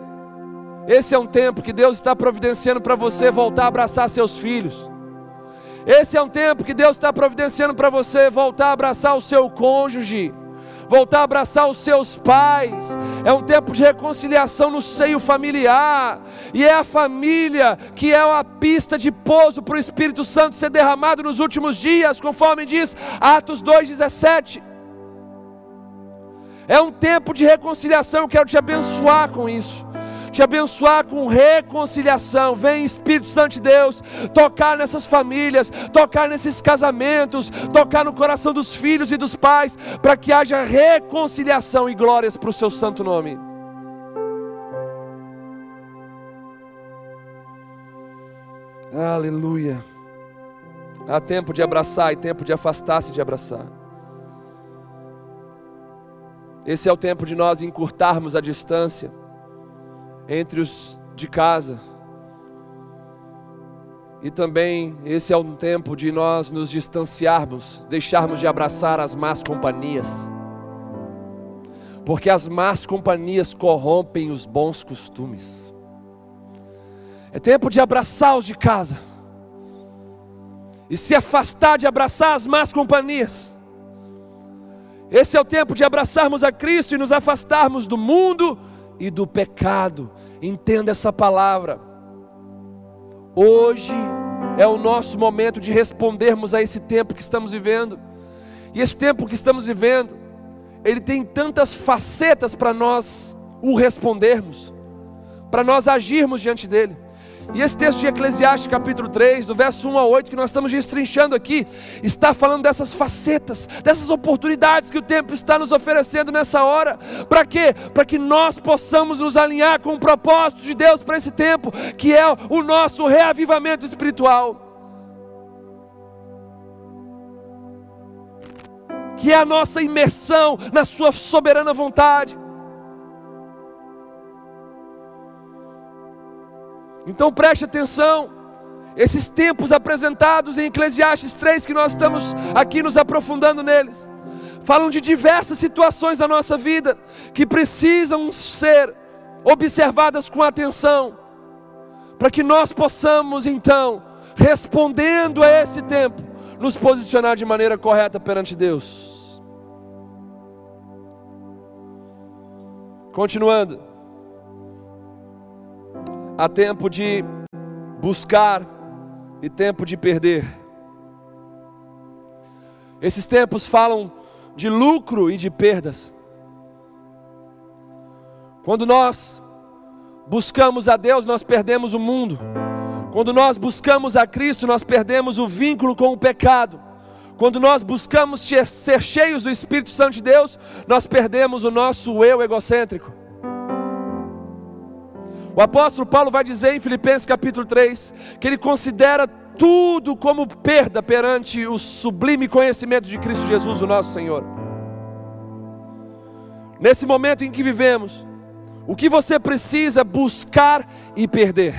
esse é um tempo que Deus está providenciando para você voltar a abraçar seus filhos. Esse é um tempo que Deus está providenciando para você voltar a abraçar o seu cônjuge voltar a abraçar os seus pais. É um tempo de reconciliação no seio familiar. E é a família que é a pista de pouso para o Espírito Santo ser derramado nos últimos dias, conforme diz Atos 2,17. É um tempo de reconciliação, eu quero te abençoar com isso te abençoar com reconciliação. Vem Espírito Santo de Deus tocar nessas famílias, tocar nesses casamentos, tocar no coração dos filhos e dos pais, para que haja reconciliação e glórias para o seu santo nome. Aleluia. Há tempo de abraçar e tempo de afastar-se de abraçar. Esse é o tempo de nós encurtarmos a distância entre os de casa. E também esse é um tempo de nós nos distanciarmos, deixarmos de abraçar as más companhias. Porque as más companhias corrompem os bons costumes. É tempo de abraçar os de casa. E se afastar de abraçar as más companhias. Esse é o tempo de abraçarmos a Cristo e nos afastarmos do mundo e do pecado. Entenda essa palavra. Hoje é o nosso momento de respondermos a esse tempo que estamos vivendo. E esse tempo que estamos vivendo, ele tem tantas facetas para nós o respondermos, para nós agirmos diante dele. E esse texto de Eclesiastes, capítulo 3, do verso 1 a 8, que nós estamos destrinchando aqui, está falando dessas facetas, dessas oportunidades que o tempo está nos oferecendo nessa hora. Para quê? Para que nós possamos nos alinhar com o propósito de Deus para esse tempo, que é o nosso reavivamento espiritual. Que é a nossa imersão na Sua soberana vontade. Então preste atenção. Esses tempos apresentados em Eclesiastes 3, que nós estamos aqui nos aprofundando neles, falam de diversas situações da nossa vida que precisam ser observadas com atenção, para que nós possamos então, respondendo a esse tempo, nos posicionar de maneira correta perante Deus. Continuando há tempo de buscar e tempo de perder. Esses tempos falam de lucro e de perdas. Quando nós buscamos a Deus, nós perdemos o mundo. Quando nós buscamos a Cristo, nós perdemos o vínculo com o pecado. Quando nós buscamos ser cheios do Espírito Santo de Deus, nós perdemos o nosso eu egocêntrico. O apóstolo Paulo vai dizer em Filipenses capítulo 3 que ele considera tudo como perda perante o sublime conhecimento de Cristo Jesus, o nosso Senhor. Nesse momento em que vivemos, o que você precisa buscar e perder?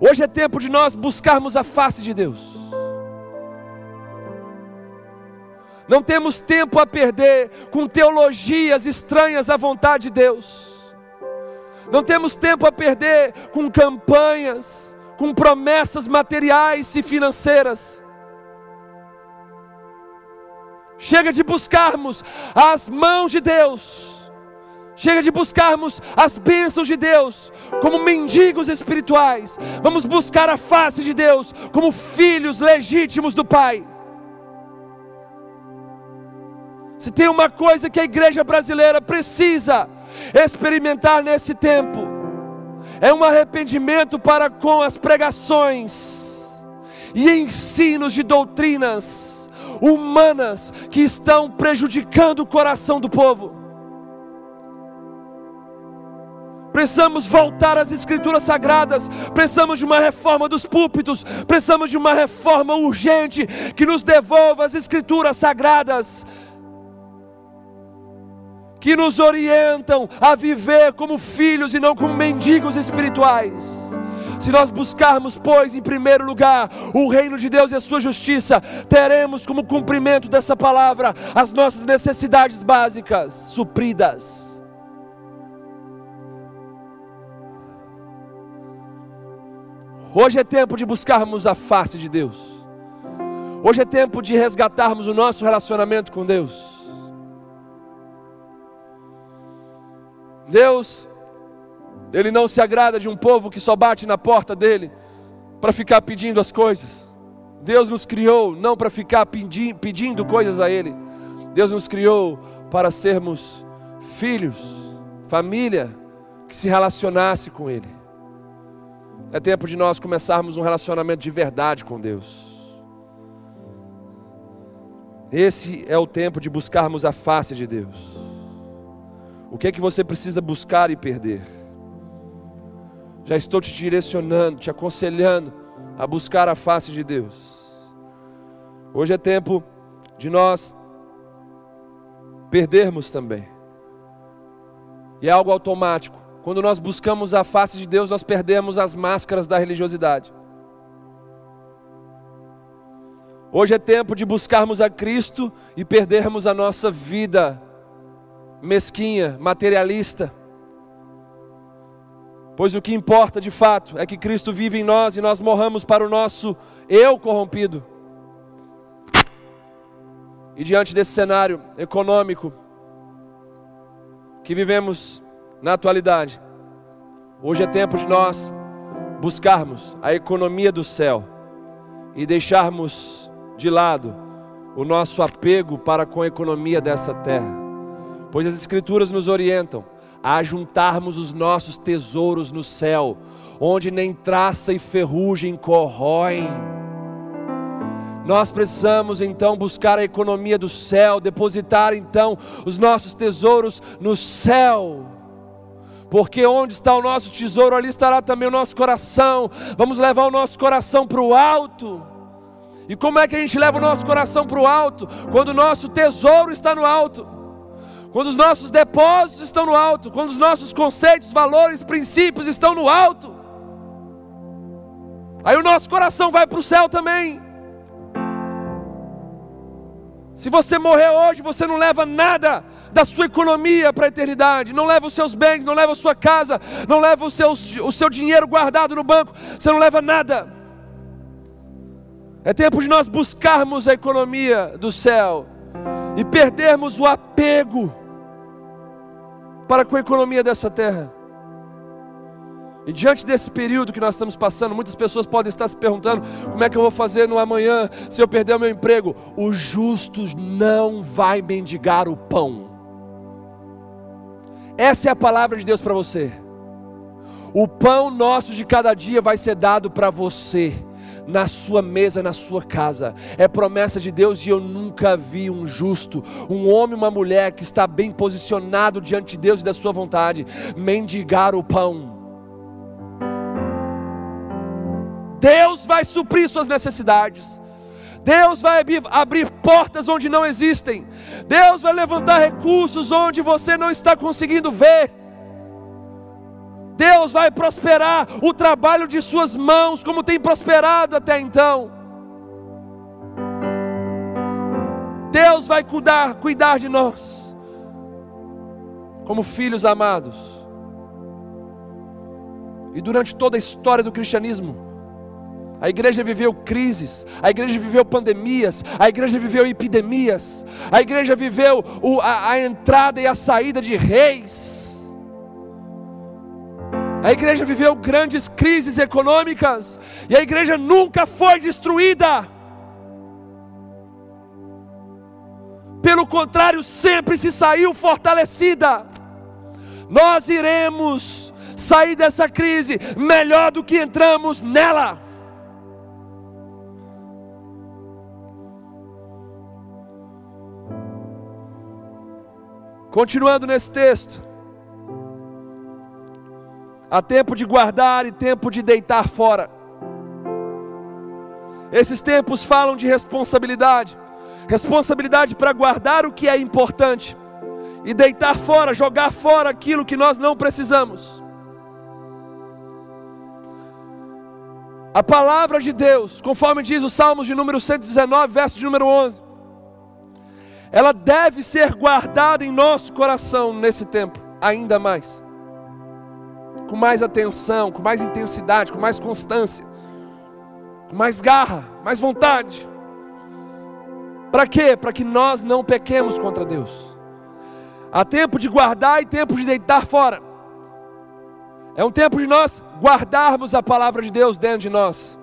Hoje é tempo de nós buscarmos a face de Deus. Não temos tempo a perder com teologias estranhas à vontade de Deus. Não temos tempo a perder com campanhas, com promessas materiais e financeiras. Chega de buscarmos as mãos de Deus. Chega de buscarmos as bênçãos de Deus como mendigos espirituais. Vamos buscar a face de Deus como filhos legítimos do Pai. Se tem uma coisa que a igreja brasileira precisa experimentar nesse tempo, é um arrependimento para com as pregações e ensinos de doutrinas humanas que estão prejudicando o coração do povo. Precisamos voltar às Escrituras Sagradas, precisamos de uma reforma dos púlpitos, precisamos de uma reforma urgente que nos devolva as Escrituras Sagradas que nos orientam a viver como filhos e não como mendigos espirituais. Se nós buscarmos, pois, em primeiro lugar o reino de Deus e a sua justiça, teremos como cumprimento dessa palavra as nossas necessidades básicas supridas. Hoje é tempo de buscarmos a face de Deus. Hoje é tempo de resgatarmos o nosso relacionamento com Deus. Deus, Ele não se agrada de um povo que só bate na porta dele para ficar pedindo as coisas. Deus nos criou não para ficar pedi pedindo coisas a Ele. Deus nos criou para sermos filhos, família que se relacionasse com Ele. É tempo de nós começarmos um relacionamento de verdade com Deus. Esse é o tempo de buscarmos a face de Deus. O que é que você precisa buscar e perder? Já estou te direcionando, te aconselhando a buscar a face de Deus. Hoje é tempo de nós perdermos também. E é algo automático. Quando nós buscamos a face de Deus, nós perdemos as máscaras da religiosidade. Hoje é tempo de buscarmos a Cristo e perdermos a nossa vida mesquinha, materialista. Pois o que importa de fato é que Cristo vive em nós e nós morramos para o nosso eu corrompido. E diante desse cenário econômico que vivemos na atualidade, hoje é tempo de nós buscarmos a economia do céu e deixarmos de lado o nosso apego para com a economia dessa terra, pois as Escrituras nos orientam a juntarmos os nossos tesouros no céu, onde nem traça e ferrugem corroem. Nós precisamos então buscar a economia do céu, depositar então os nossos tesouros no céu. Porque onde está o nosso tesouro, ali estará também o nosso coração. Vamos levar o nosso coração para o alto. E como é que a gente leva o nosso coração para o alto? Quando o nosso tesouro está no alto, quando os nossos depósitos estão no alto, quando os nossos conceitos, valores, princípios estão no alto, aí o nosso coração vai para o céu também. Se você morrer hoje, você não leva nada da sua economia para a eternidade, não leva os seus bens, não leva a sua casa, não leva o seu, o seu dinheiro guardado no banco, você não leva nada. É tempo de nós buscarmos a economia do céu e perdermos o apego para com a economia dessa terra. E diante desse período que nós estamos passando, muitas pessoas podem estar se perguntando: como é que eu vou fazer no amanhã se eu perder o meu emprego? O justo não vai mendigar o pão. Essa é a palavra de Deus para você. O pão nosso de cada dia vai ser dado para você na sua mesa, na sua casa. É promessa de Deus e eu nunca vi um justo, um homem, uma mulher que está bem posicionado diante de Deus e da sua vontade, mendigar o pão. Deus vai suprir suas necessidades. Deus vai abrir portas onde não existem. Deus vai levantar recursos onde você não está conseguindo ver. Deus vai prosperar o trabalho de suas mãos, como tem prosperado até então. Deus vai cuidar, cuidar de nós, como filhos amados. E durante toda a história do cristianismo, a igreja viveu crises, a igreja viveu pandemias, a igreja viveu epidemias, a igreja viveu a, a entrada e a saída de reis a igreja viveu grandes crises econômicas e a igreja nunca foi destruída. Pelo contrário, sempre se saiu fortalecida. Nós iremos sair dessa crise melhor do que entramos nela. Continuando nesse texto. Há tempo de guardar e tempo de deitar fora. Esses tempos falam de responsabilidade responsabilidade para guardar o que é importante e deitar fora, jogar fora aquilo que nós não precisamos. A palavra de Deus, conforme diz o Salmos de número 119, verso de número 11, ela deve ser guardada em nosso coração nesse tempo, ainda mais com mais atenção, com mais intensidade, com mais constância, com mais garra, mais vontade. Para quê? Para que nós não pequemos contra Deus. Há tempo de guardar e tempo de deitar fora. É um tempo de nós guardarmos a palavra de Deus dentro de nós,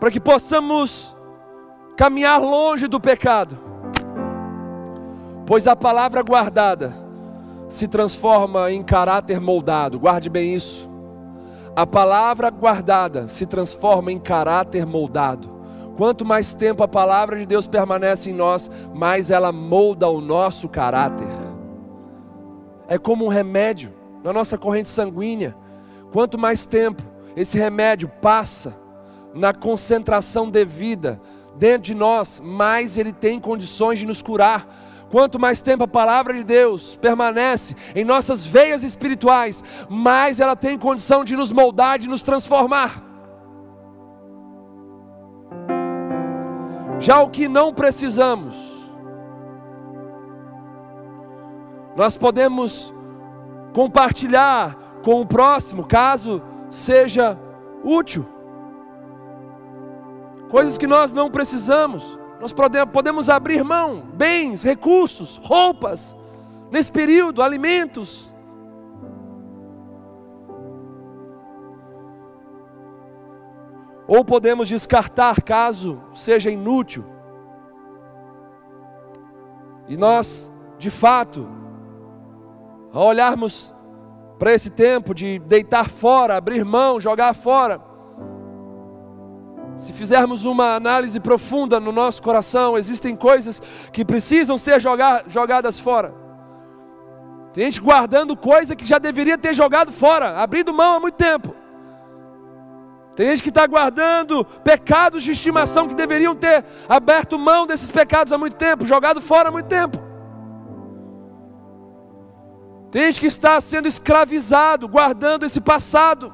para que possamos caminhar longe do pecado. Pois a palavra guardada se transforma em caráter moldado. Guarde bem isso. A palavra guardada se transforma em caráter moldado. Quanto mais tempo a palavra de Deus permanece em nós, mais ela molda o nosso caráter. É como um remédio na nossa corrente sanguínea. Quanto mais tempo esse remédio passa na concentração devida dentro de nós, mais ele tem condições de nos curar Quanto mais tempo a palavra de Deus permanece em nossas veias espirituais, mais ela tem condição de nos moldar, de nos transformar. Já o que não precisamos, nós podemos compartilhar com o próximo, caso seja útil. Coisas que nós não precisamos, nós podemos abrir mão, bens, recursos, roupas, nesse período, alimentos. Ou podemos descartar caso seja inútil. E nós, de fato, ao olharmos para esse tempo de deitar fora, abrir mão, jogar fora, se fizermos uma análise profunda no nosso coração, existem coisas que precisam ser jogar, jogadas fora. Tem gente guardando coisa que já deveria ter jogado fora, abrindo mão há muito tempo. Tem gente que está guardando pecados de estimação que deveriam ter aberto mão desses pecados há muito tempo, jogado fora há muito tempo. Tem gente que está sendo escravizado, guardando esse passado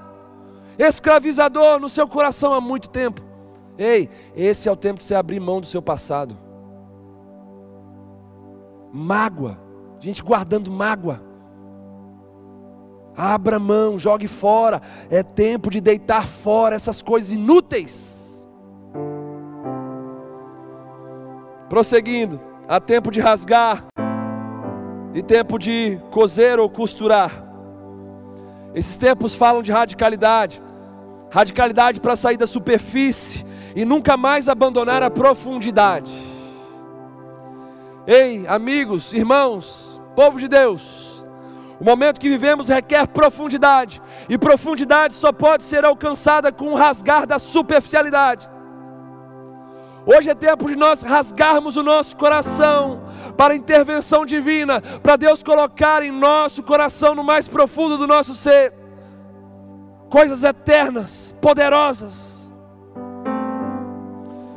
escravizador no seu coração há muito tempo. Ei, esse é o tempo de você abrir mão do seu passado. Mágoa, gente guardando mágoa. Abra mão, jogue fora. É tempo de deitar fora essas coisas inúteis. Prosseguindo, há tempo de rasgar e tempo de coser ou costurar. Esses tempos falam de radicalidade radicalidade para sair da superfície e nunca mais abandonar a profundidade. Ei, amigos, irmãos, povo de Deus, o momento que vivemos requer profundidade, e profundidade só pode ser alcançada com o rasgar da superficialidade. Hoje é tempo de nós rasgarmos o nosso coração para a intervenção divina, para Deus colocar em nosso coração, no mais profundo do nosso ser, coisas eternas, poderosas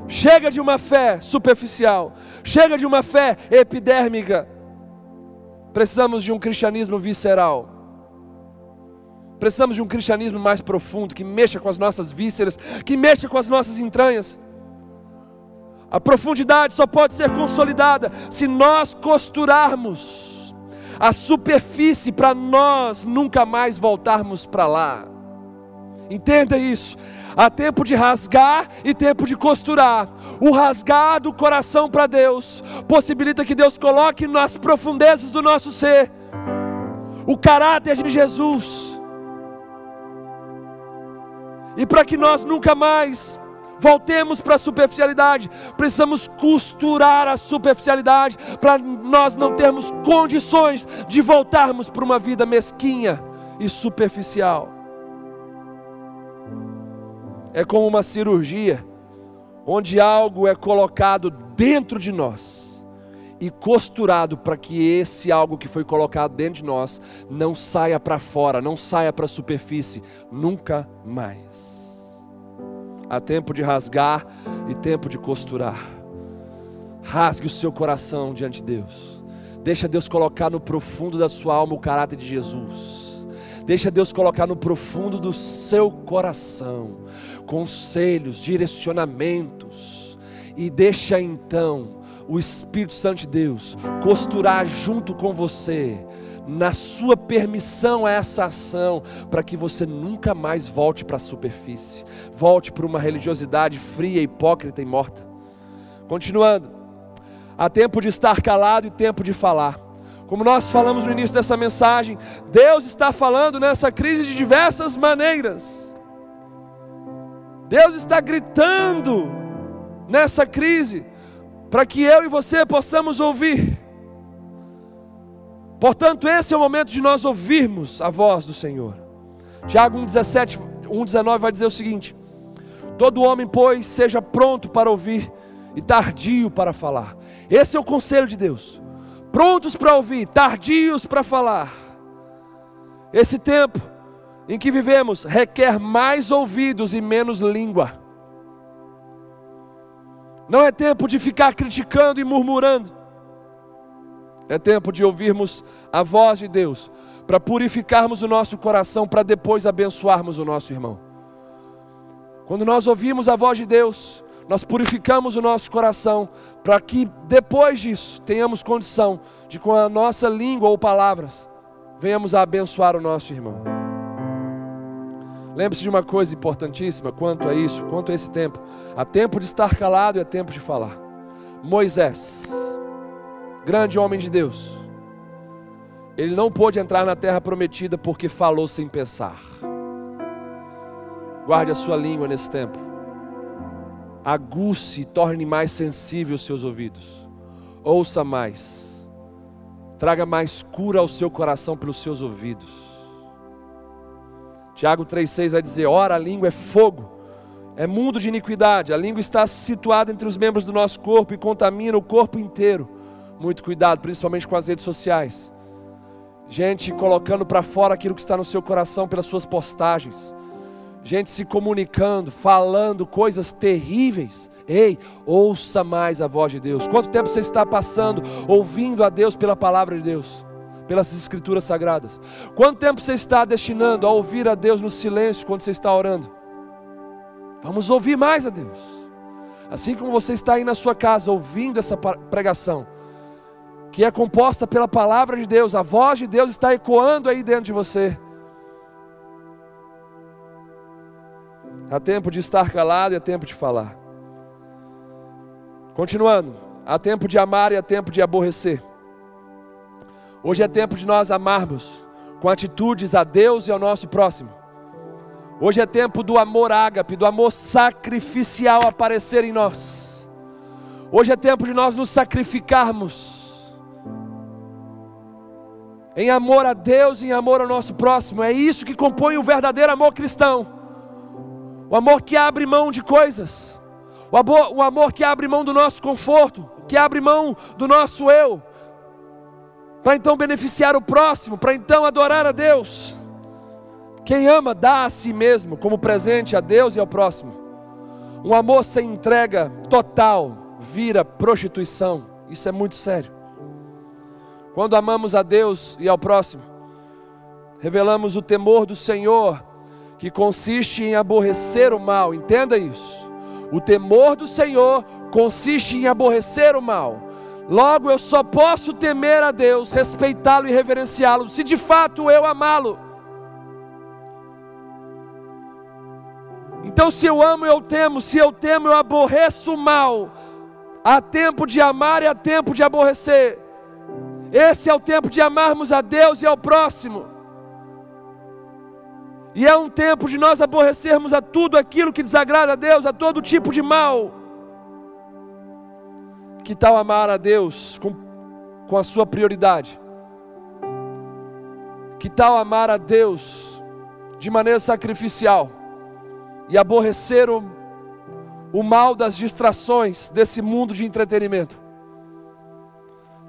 Chega de uma fé superficial, chega de uma fé epidérmica. Precisamos de um cristianismo visceral. Precisamos de um cristianismo mais profundo, que mexa com as nossas vísceras, que mexa com as nossas entranhas. A profundidade só pode ser consolidada se nós costurarmos a superfície para nós nunca mais voltarmos para lá. Entenda isso. Há tempo de rasgar e tempo de costurar. O rasgar do coração para Deus possibilita que Deus coloque nas profundezas do nosso ser o caráter de Jesus. E para que nós nunca mais voltemos para a superficialidade, precisamos costurar a superficialidade para nós não termos condições de voltarmos para uma vida mesquinha e superficial é como uma cirurgia, onde algo é colocado dentro de nós e costurado para que esse algo que foi colocado dentro de nós não saia para fora, não saia para a superfície, nunca mais. Há tempo de rasgar e tempo de costurar. Rasgue o seu coração diante de Deus. Deixa Deus colocar no profundo da sua alma o caráter de Jesus. Deixa Deus colocar no profundo do seu coração conselhos, direcionamentos, e deixa então o Espírito Santo de Deus costurar junto com você, na sua permissão a essa ação, para que você nunca mais volte para a superfície, volte para uma religiosidade fria, hipócrita e morta. Continuando, há tempo de estar calado e tempo de falar. Como nós falamos no início dessa mensagem, Deus está falando nessa crise de diversas maneiras. Deus está gritando nessa crise para que eu e você possamos ouvir. Portanto, esse é o momento de nós ouvirmos a voz do Senhor. Tiago 1,17, 1,19 vai dizer o seguinte: Todo homem, pois, seja pronto para ouvir e tardio para falar. Esse é o conselho de Deus. Prontos para ouvir, tardios para falar. Esse tempo em que vivemos requer mais ouvidos e menos língua. Não é tempo de ficar criticando e murmurando. É tempo de ouvirmos a voz de Deus, para purificarmos o nosso coração, para depois abençoarmos o nosso irmão. Quando nós ouvimos a voz de Deus, nós purificamos o nosso coração, para que depois disso tenhamos condição de, com a nossa língua ou palavras, venhamos a abençoar o nosso irmão. Lembre-se de uma coisa importantíssima quanto a isso, quanto a esse tempo. Há tempo de estar calado e há tempo de falar. Moisés, grande homem de Deus, ele não pôde entrar na terra prometida porque falou sem pensar. Guarde a sua língua nesse tempo. Aguce e torne mais sensível os seus ouvidos. Ouça mais. Traga mais cura ao seu coração pelos seus ouvidos. Tiago 3,6 vai dizer: Ora, a língua é fogo, é mundo de iniquidade. A língua está situada entre os membros do nosso corpo e contamina o corpo inteiro. Muito cuidado, principalmente com as redes sociais. Gente colocando para fora aquilo que está no seu coração pelas suas postagens gente se comunicando, falando coisas terríveis. Ei, ouça mais a voz de Deus. Quanto tempo você está passando ouvindo a Deus pela palavra de Deus, pelas escrituras sagradas? Quanto tempo você está destinando a ouvir a Deus no silêncio quando você está orando? Vamos ouvir mais a Deus. Assim como você está aí na sua casa ouvindo essa pregação, que é composta pela palavra de Deus, a voz de Deus está ecoando aí dentro de você. Há tempo de estar calado e há tempo de falar. Continuando, há tempo de amar e há tempo de aborrecer. Hoje é tempo de nós amarmos com atitudes a Deus e ao nosso próximo. Hoje é tempo do amor ágape, do amor sacrificial aparecer em nós. Hoje é tempo de nós nos sacrificarmos em amor a Deus e em amor ao nosso próximo. É isso que compõe o verdadeiro amor cristão. O amor que abre mão de coisas. O amor, o amor que abre mão do nosso conforto, que abre mão do nosso eu, para então beneficiar o próximo, para então adorar a Deus. Quem ama dá a si mesmo como presente a Deus e ao próximo. Um amor sem entrega total vira prostituição. Isso é muito sério. Quando amamos a Deus e ao próximo, revelamos o temor do Senhor que consiste em aborrecer o mal, entenda isso. O temor do Senhor consiste em aborrecer o mal. Logo, eu só posso temer a Deus, respeitá-lo e reverenciá-lo, se de fato eu amá-lo. Então, se eu amo, eu temo, se eu temo, eu aborreço o mal. Há tempo de amar e há tempo de aborrecer. Esse é o tempo de amarmos a Deus e ao próximo. E é um tempo de nós aborrecermos a tudo aquilo que desagrada a Deus, a todo tipo de mal. Que tal amar a Deus com, com a sua prioridade? Que tal amar a Deus de maneira sacrificial e aborrecer o, o mal das distrações desse mundo de entretenimento?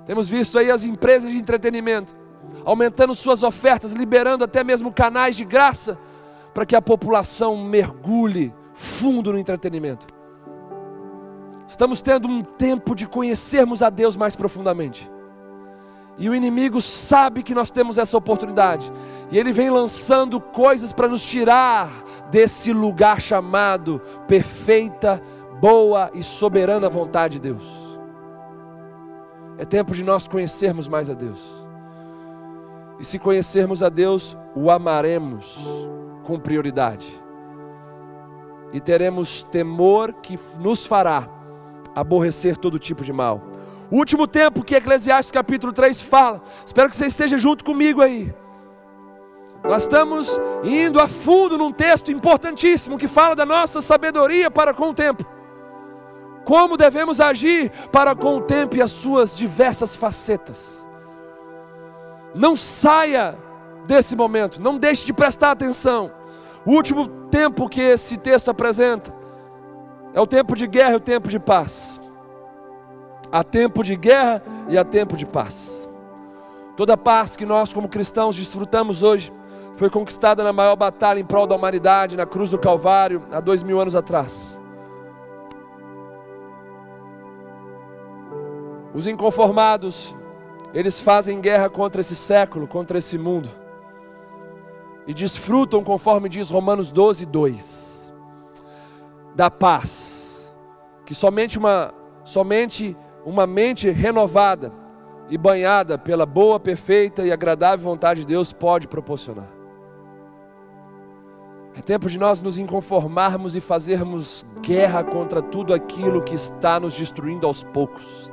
Temos visto aí as empresas de entretenimento aumentando suas ofertas, liberando até mesmo canais de graça, para que a população mergulhe fundo no entretenimento. Estamos tendo um tempo de conhecermos a Deus mais profundamente. E o inimigo sabe que nós temos essa oportunidade. E ele vem lançando coisas para nos tirar desse lugar chamado perfeita, boa e soberana vontade de Deus. É tempo de nós conhecermos mais a Deus. E se conhecermos a Deus, o amaremos com prioridade. E teremos temor que nos fará aborrecer todo tipo de mal. O último tempo que Eclesiastes capítulo 3 fala, espero que você esteja junto comigo aí. Nós estamos indo a fundo num texto importantíssimo que fala da nossa sabedoria para com o tempo. Como devemos agir para com o tempo e as suas diversas facetas. Não saia desse momento, não deixe de prestar atenção. O último tempo que esse texto apresenta é o tempo de guerra e o tempo de paz. Há tempo de guerra e há tempo de paz. Toda a paz que nós, como cristãos, desfrutamos hoje foi conquistada na maior batalha em prol da humanidade, na cruz do Calvário, há dois mil anos atrás. Os inconformados eles fazem guerra contra esse século, contra esse mundo. E desfrutam, conforme diz Romanos 12, 2, da paz, que somente uma, somente uma mente renovada e banhada pela boa, perfeita e agradável vontade de Deus pode proporcionar. É tempo de nós nos inconformarmos e fazermos guerra contra tudo aquilo que está nos destruindo aos poucos.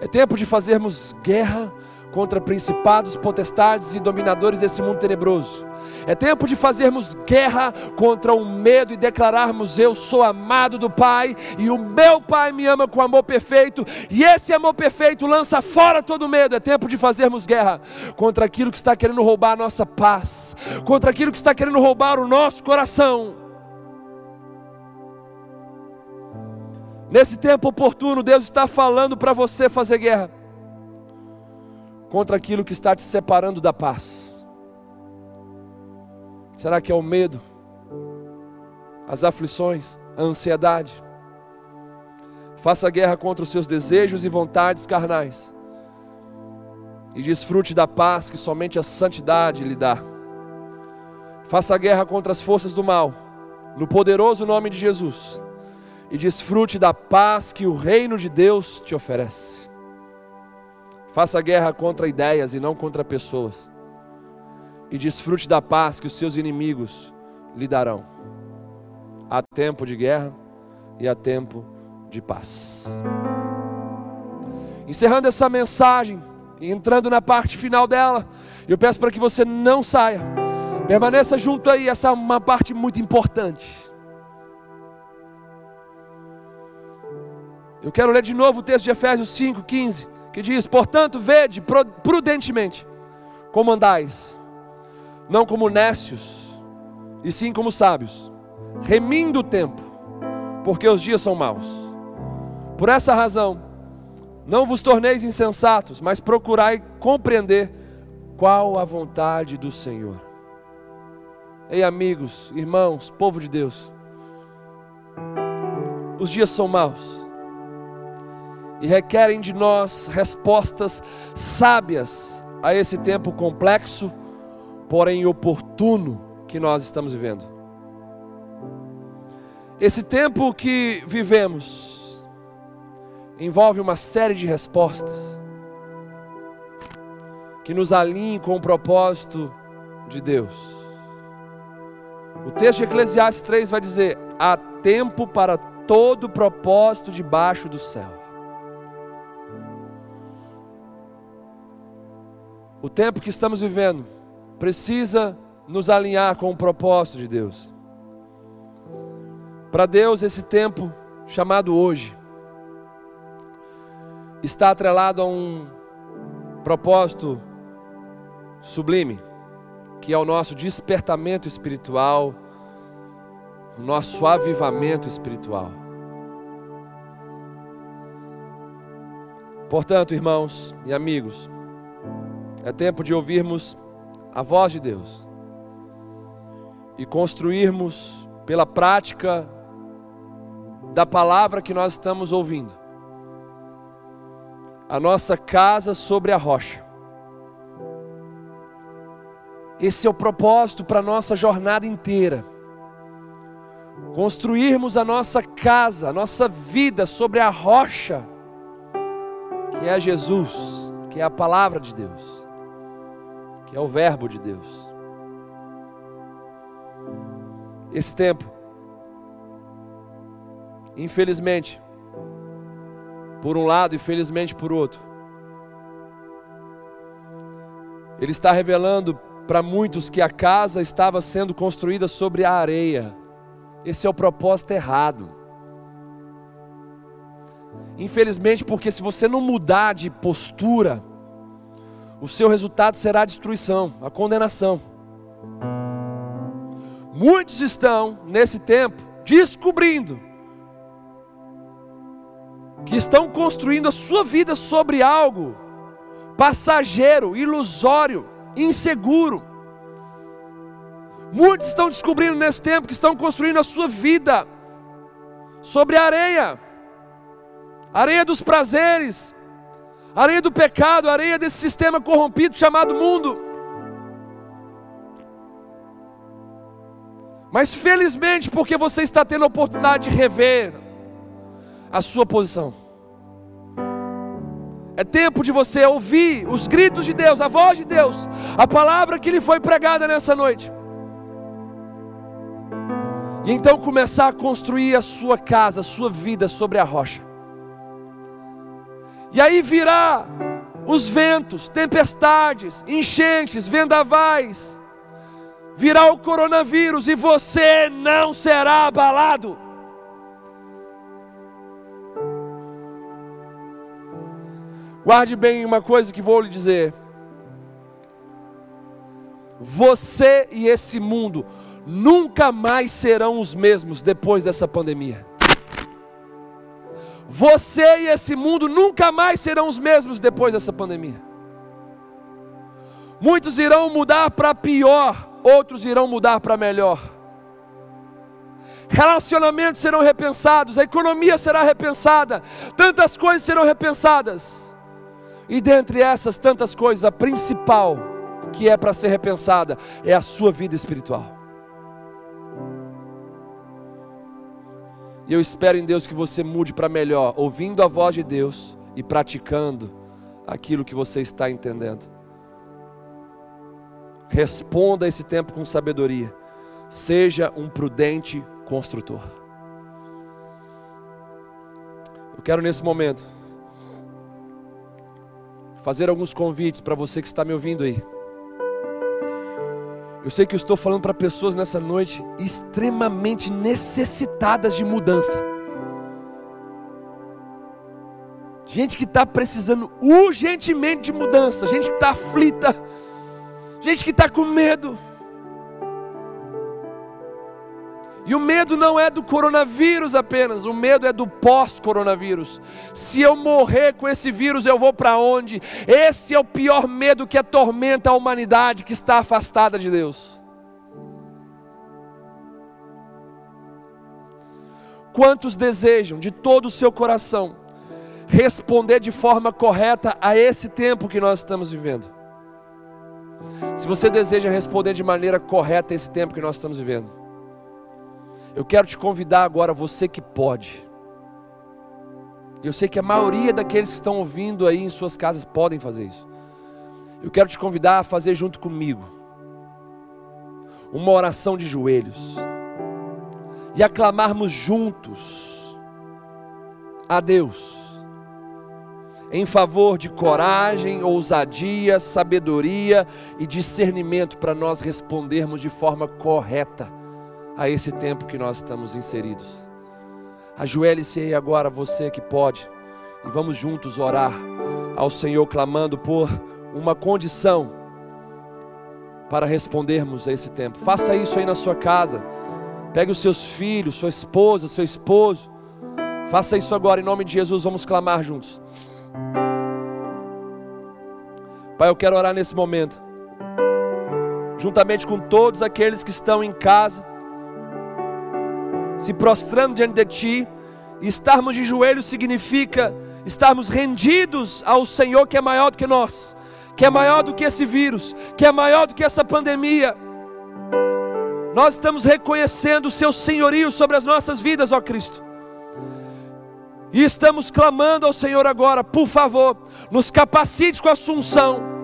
É tempo de fazermos guerra contra principados, potestades e dominadores desse mundo tenebroso. É tempo de fazermos guerra contra o medo e declararmos: Eu sou amado do Pai e o meu Pai me ama com amor perfeito, e esse amor perfeito lança fora todo medo. É tempo de fazermos guerra contra aquilo que está querendo roubar a nossa paz, contra aquilo que está querendo roubar o nosso coração. Nesse tempo oportuno, Deus está falando para você fazer guerra contra aquilo que está te separando da paz. Será que é o medo, as aflições, a ansiedade? Faça guerra contra os seus desejos e vontades carnais. E desfrute da paz que somente a santidade lhe dá. Faça guerra contra as forças do mal, no poderoso nome de Jesus e desfrute da paz que o reino de Deus te oferece. Faça guerra contra ideias e não contra pessoas. E desfrute da paz que os seus inimigos lhe darão. Há tempo de guerra e há tempo de paz. Encerrando essa mensagem e entrando na parte final dela, eu peço para que você não saia. Permaneça junto aí, essa é uma parte muito importante. Eu quero ler de novo o texto de Efésios 5, 15, que diz: Portanto, vede prudentemente como andais, não como nécios, e sim como sábios, remindo o tempo, porque os dias são maus. Por essa razão, não vos torneis insensatos, mas procurai compreender qual a vontade do Senhor. Ei, amigos, irmãos, povo de Deus, os dias são maus e requerem de nós respostas sábias a esse tempo complexo, porém oportuno que nós estamos vivendo. Esse tempo que vivemos envolve uma série de respostas que nos alinhem com o propósito de Deus. O texto de Eclesiastes 3 vai dizer: há tempo para todo propósito debaixo do céu. O tempo que estamos vivendo precisa nos alinhar com o propósito de Deus. Para Deus, esse tempo chamado hoje está atrelado a um propósito sublime, que é o nosso despertamento espiritual, o nosso avivamento espiritual. Portanto, irmãos e amigos, é tempo de ouvirmos a voz de Deus e construirmos pela prática da palavra que nós estamos ouvindo a nossa casa sobre a rocha. Esse é o propósito para a nossa jornada inteira. Construirmos a nossa casa, a nossa vida sobre a rocha, que é Jesus, que é a palavra de Deus que é o Verbo de Deus. Esse tempo, infelizmente, por um lado e por outro, ele está revelando para muitos que a casa estava sendo construída sobre a areia. Esse é o propósito errado. Infelizmente, porque se você não mudar de postura, o seu resultado será a destruição, a condenação. Muitos estão, nesse tempo, descobrindo que estão construindo a sua vida sobre algo passageiro, ilusório, inseguro. Muitos estão descobrindo nesse tempo que estão construindo a sua vida sobre areia, areia dos prazeres, areia do pecado, areia desse sistema corrompido chamado mundo. Mas felizmente, porque você está tendo a oportunidade de rever a sua posição. É tempo de você ouvir os gritos de Deus, a voz de Deus, a palavra que lhe foi pregada nessa noite. E então começar a construir a sua casa, a sua vida sobre a rocha. E aí virá os ventos, tempestades, enchentes, vendavais, virá o coronavírus e você não será abalado. Guarde bem uma coisa que vou lhe dizer. Você e esse mundo nunca mais serão os mesmos depois dessa pandemia. Você e esse mundo nunca mais serão os mesmos depois dessa pandemia. Muitos irão mudar para pior, outros irão mudar para melhor. Relacionamentos serão repensados, a economia será repensada, tantas coisas serão repensadas. E dentre essas tantas coisas, a principal que é para ser repensada é a sua vida espiritual. E eu espero em Deus que você mude para melhor, ouvindo a voz de Deus e praticando aquilo que você está entendendo. Responda esse tempo com sabedoria. Seja um prudente construtor. Eu quero nesse momento fazer alguns convites para você que está me ouvindo aí. Eu sei que eu estou falando para pessoas nessa noite extremamente necessitadas de mudança. Gente que está precisando urgentemente de mudança, gente que está aflita, gente que está com medo. E o medo não é do coronavírus apenas, o medo é do pós-coronavírus. Se eu morrer com esse vírus, eu vou para onde? Esse é o pior medo que atormenta a humanidade que está afastada de Deus. Quantos desejam de todo o seu coração responder de forma correta a esse tempo que nós estamos vivendo? Se você deseja responder de maneira correta a esse tempo que nós estamos vivendo, eu quero te convidar agora, você que pode. Eu sei que a maioria daqueles que estão ouvindo aí em suas casas podem fazer isso. Eu quero te convidar a fazer junto comigo uma oração de joelhos e aclamarmos juntos a Deus em favor de coragem, ousadia, sabedoria e discernimento para nós respondermos de forma correta a esse tempo que nós estamos inseridos. Ajoelhe-se aí agora, você que pode, e vamos juntos orar ao Senhor, clamando por uma condição para respondermos a esse tempo. Faça isso aí na sua casa. Pegue os seus filhos, sua esposa, seu esposo. Faça isso agora em nome de Jesus. Vamos clamar juntos. Pai, eu quero orar nesse momento, juntamente com todos aqueles que estão em casa se prostrando diante de Ti. Estarmos de joelhos significa estarmos rendidos ao Senhor que é maior do que nós, que é maior do que esse vírus, que é maior do que essa pandemia. Nós estamos reconhecendo o Seu senhorio sobre as nossas vidas, ó Cristo. E estamos clamando ao Senhor agora, por favor, nos capacite com a assunção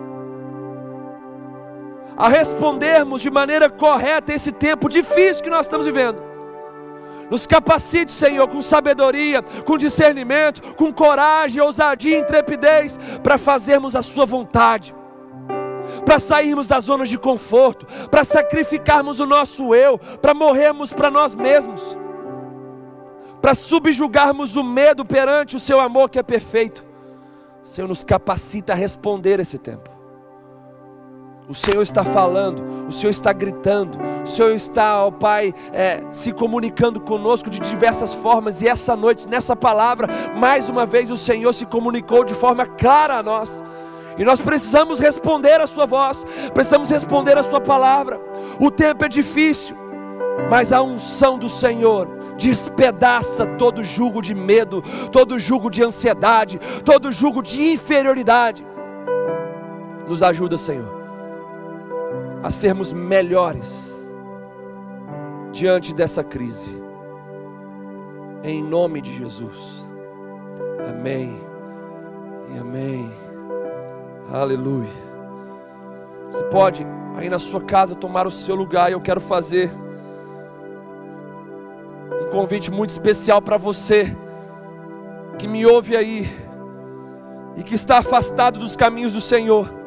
a respondermos de maneira correta esse tempo difícil que nós estamos vivendo. Nos capacite, Senhor, com sabedoria, com discernimento, com coragem, ousadia intrepidez para fazermos a Sua vontade, para sairmos das zonas de conforto, para sacrificarmos o nosso eu, para morrermos para nós mesmos, para subjugarmos o medo perante o Seu amor que é perfeito. Senhor, nos capacita a responder esse tempo. O Senhor está falando, o Senhor está gritando, o Senhor está, ó Pai, é, se comunicando conosco de diversas formas, e essa noite, nessa palavra, mais uma vez o Senhor se comunicou de forma clara a nós. E nós precisamos responder a Sua voz, precisamos responder a Sua palavra. O tempo é difícil, mas a unção do Senhor despedaça todo jugo de medo, todo jugo de ansiedade, todo jugo de inferioridade. Nos ajuda, Senhor a sermos melhores diante dessa crise. Em nome de Jesus. Amém. E amém. Aleluia. Você pode aí na sua casa tomar o seu lugar e eu quero fazer convite muito especial para você que me ouve aí e que está afastado dos caminhos do Senhor.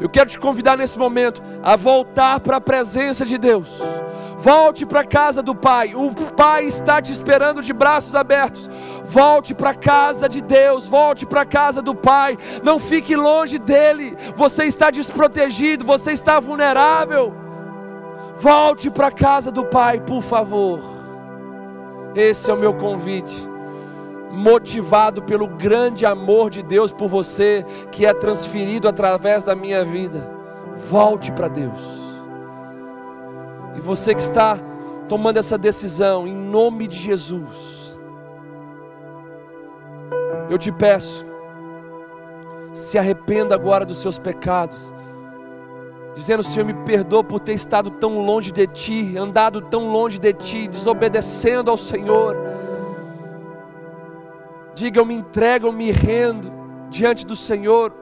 Eu quero te convidar nesse momento a voltar para a presença de Deus. Volte para a casa do Pai. O Pai está te esperando de braços abertos. Volte para a casa de Deus. Volte para a casa do Pai. Não fique longe dele. Você está desprotegido. Você está vulnerável. Volte para a casa do Pai, por favor. Esse é o meu convite motivado pelo grande amor de Deus por você, que é transferido através da minha vida. Volte para Deus. E você que está tomando essa decisão, em nome de Jesus, eu te peço, se arrependa agora dos seus pecados, dizendo: Senhor, me perdoa por ter estado tão longe de Ti, andado tão longe de Ti, desobedecendo ao Senhor Diga: Eu me entrego, eu me rendo diante do Senhor.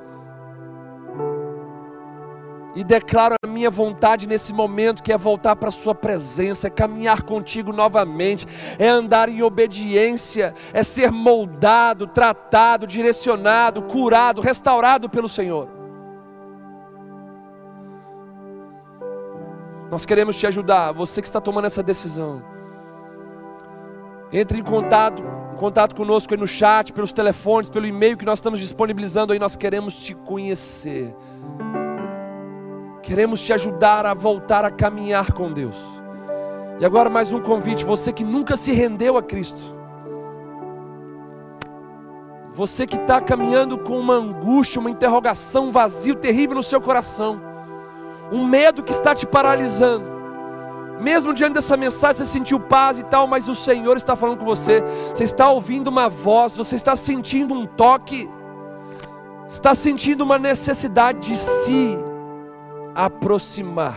E declaro a minha vontade nesse momento, que é voltar para a Sua presença, é caminhar contigo novamente, é andar em obediência, é ser moldado, tratado, direcionado, curado, restaurado pelo Senhor. Nós queremos te ajudar, você que está tomando essa decisão. Entre em contato contato conosco aí no chat, pelos telefones, pelo e-mail que nós estamos disponibilizando aí, nós queremos te conhecer. Queremos te ajudar a voltar a caminhar com Deus. E agora mais um convite, você que nunca se rendeu a Cristo. Você que está caminhando com uma angústia, uma interrogação, um vazio terrível no seu coração, um medo que está te paralisando. Mesmo diante dessa mensagem, você sentiu paz e tal, mas o Senhor está falando com você. Você está ouvindo uma voz, você está sentindo um toque, está sentindo uma necessidade de se aproximar,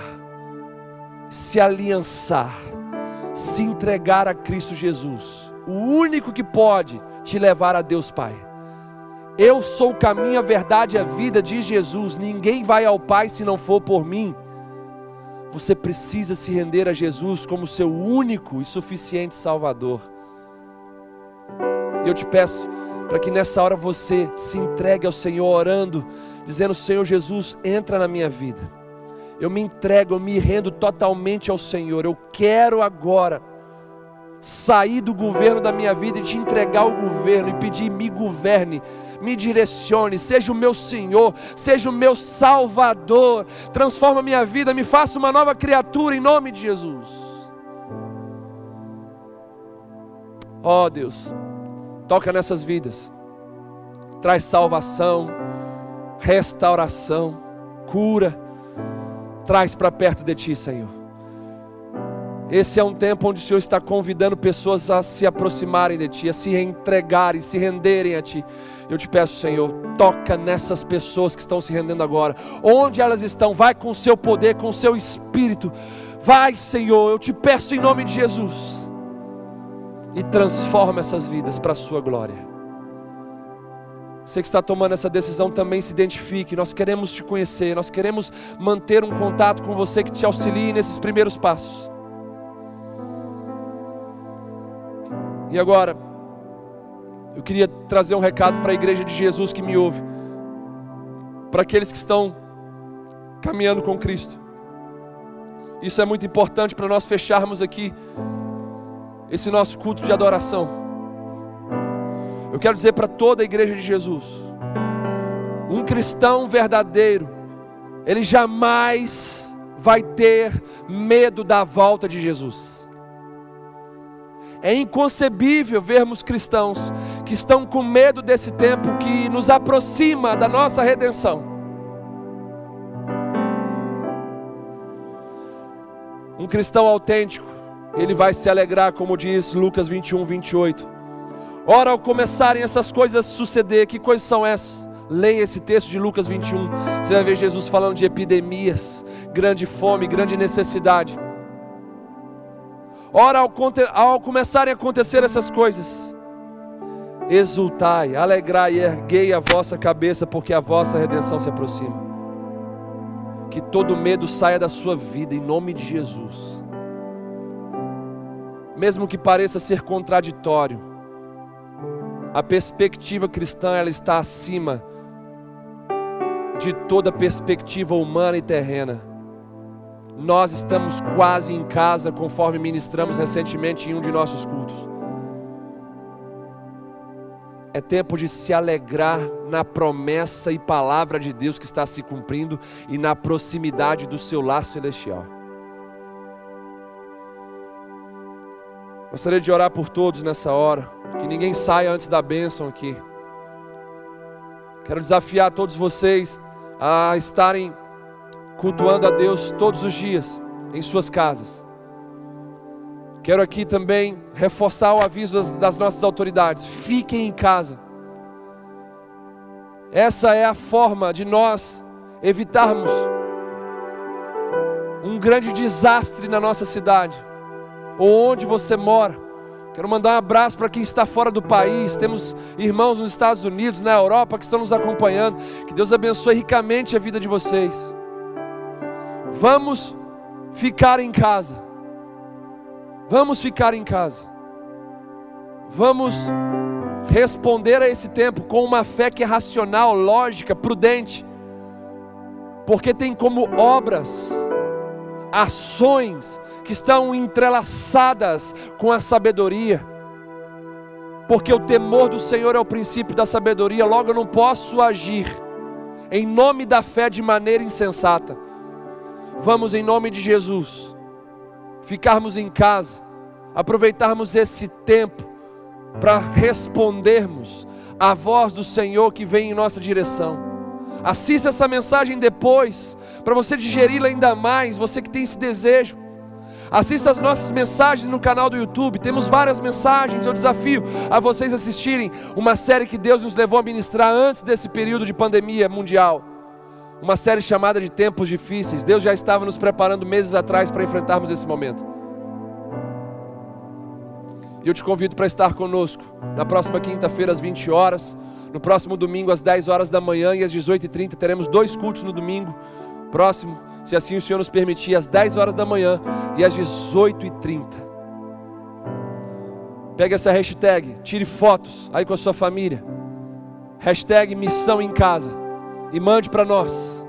se aliançar, se entregar a Cristo Jesus, o único que pode te levar a Deus Pai. Eu sou o caminho, a verdade e a vida, diz Jesus. Ninguém vai ao Pai se não for por mim. Você precisa se render a Jesus como seu único e suficiente Salvador. E eu te peço para que nessa hora você se entregue ao Senhor orando, dizendo: Senhor Jesus, entra na minha vida. Eu me entrego, eu me rendo totalmente ao Senhor. Eu quero agora sair do governo da minha vida e te entregar o governo e pedir: me governe me direcione, seja o meu Senhor, seja o meu Salvador, transforma minha vida, me faça uma nova criatura em nome de Jesus. Ó oh, Deus, toca nessas vidas, traz salvação, restauração, cura, traz para perto de Ti, Senhor. Esse é um tempo onde o Senhor está convidando pessoas a se aproximarem de Ti, a se entregarem, se renderem a Ti. Eu te peço, Senhor, toca nessas pessoas que estão se rendendo agora. Onde elas estão, vai com o seu poder, com o seu espírito. Vai, Senhor, eu te peço em nome de Jesus. E transforma essas vidas para a sua glória. Você que está tomando essa decisão também se identifique. Nós queremos te conhecer, nós queremos manter um contato com você que te auxilie nesses primeiros passos. E agora, eu queria trazer um recado para a igreja de Jesus que me ouve, para aqueles que estão caminhando com Cristo. Isso é muito importante para nós fecharmos aqui esse nosso culto de adoração. Eu quero dizer para toda a igreja de Jesus: um cristão verdadeiro, ele jamais vai ter medo da volta de Jesus. É inconcebível vermos cristãos que estão com medo desse tempo que nos aproxima da nossa redenção. Um cristão autêntico, ele vai se alegrar, como diz Lucas 21, 28. Ora, ao começarem essas coisas a suceder, que coisas são essas? Leia esse texto de Lucas 21. Você vai ver Jesus falando de epidemias, grande fome, grande necessidade. Ora, ao, ao começarem a acontecer essas coisas, exultai, alegrai e erguei a vossa cabeça, porque a vossa redenção se aproxima. Que todo medo saia da sua vida, em nome de Jesus. mesmo que pareça ser contraditório, a perspectiva cristã ela está acima de toda perspectiva humana e terrena. Nós estamos quase em casa, conforme ministramos recentemente em um de nossos cultos. É tempo de se alegrar na promessa e palavra de Deus que está se cumprindo e na proximidade do seu lar celestial. Gostaria de orar por todos nessa hora, que ninguém saia antes da bênção aqui. Quero desafiar todos vocês a estarem cultuando a Deus todos os dias em suas casas. Quero aqui também reforçar o aviso das, das, nossas autoridades: fiquem em casa. Essa é a forma de nós evitarmos um grande desastre na nossa cidade, ou onde você mora. Quero mandar um abraço para quem está fora do país. Temos irmãos nos Estados Unidos, na Europa que estão nos acompanhando. Que Deus abençoe ricamente a vida de vocês. Vamos ficar em casa. Vamos ficar em casa. Vamos responder a esse tempo com uma fé que é racional, lógica, prudente. Porque tem como obras, ações que estão entrelaçadas com a sabedoria. Porque o temor do Senhor é o princípio da sabedoria, logo eu não posso agir em nome da fé de maneira insensata. Vamos, em nome de Jesus, ficarmos em casa, aproveitarmos esse tempo para respondermos à voz do Senhor que vem em nossa direção. Assista essa mensagem depois, para você digeri-la ainda mais, você que tem esse desejo. Assista as nossas mensagens no canal do YouTube. Temos várias mensagens. Eu desafio a vocês assistirem uma série que Deus nos levou a ministrar antes desse período de pandemia mundial. Uma série chamada de Tempos Difíceis. Deus já estava nos preparando meses atrás para enfrentarmos esse momento. E eu te convido para estar conosco na próxima quinta-feira às 20 horas, no próximo domingo às 10 horas da manhã e às 18h30 teremos dois cultos no domingo próximo se assim o Senhor nos permitir, às 10 horas da manhã e às 18h30. Pegue essa hashtag, tire fotos aí com a sua família. Hashtag missão em casa. E mande para nós.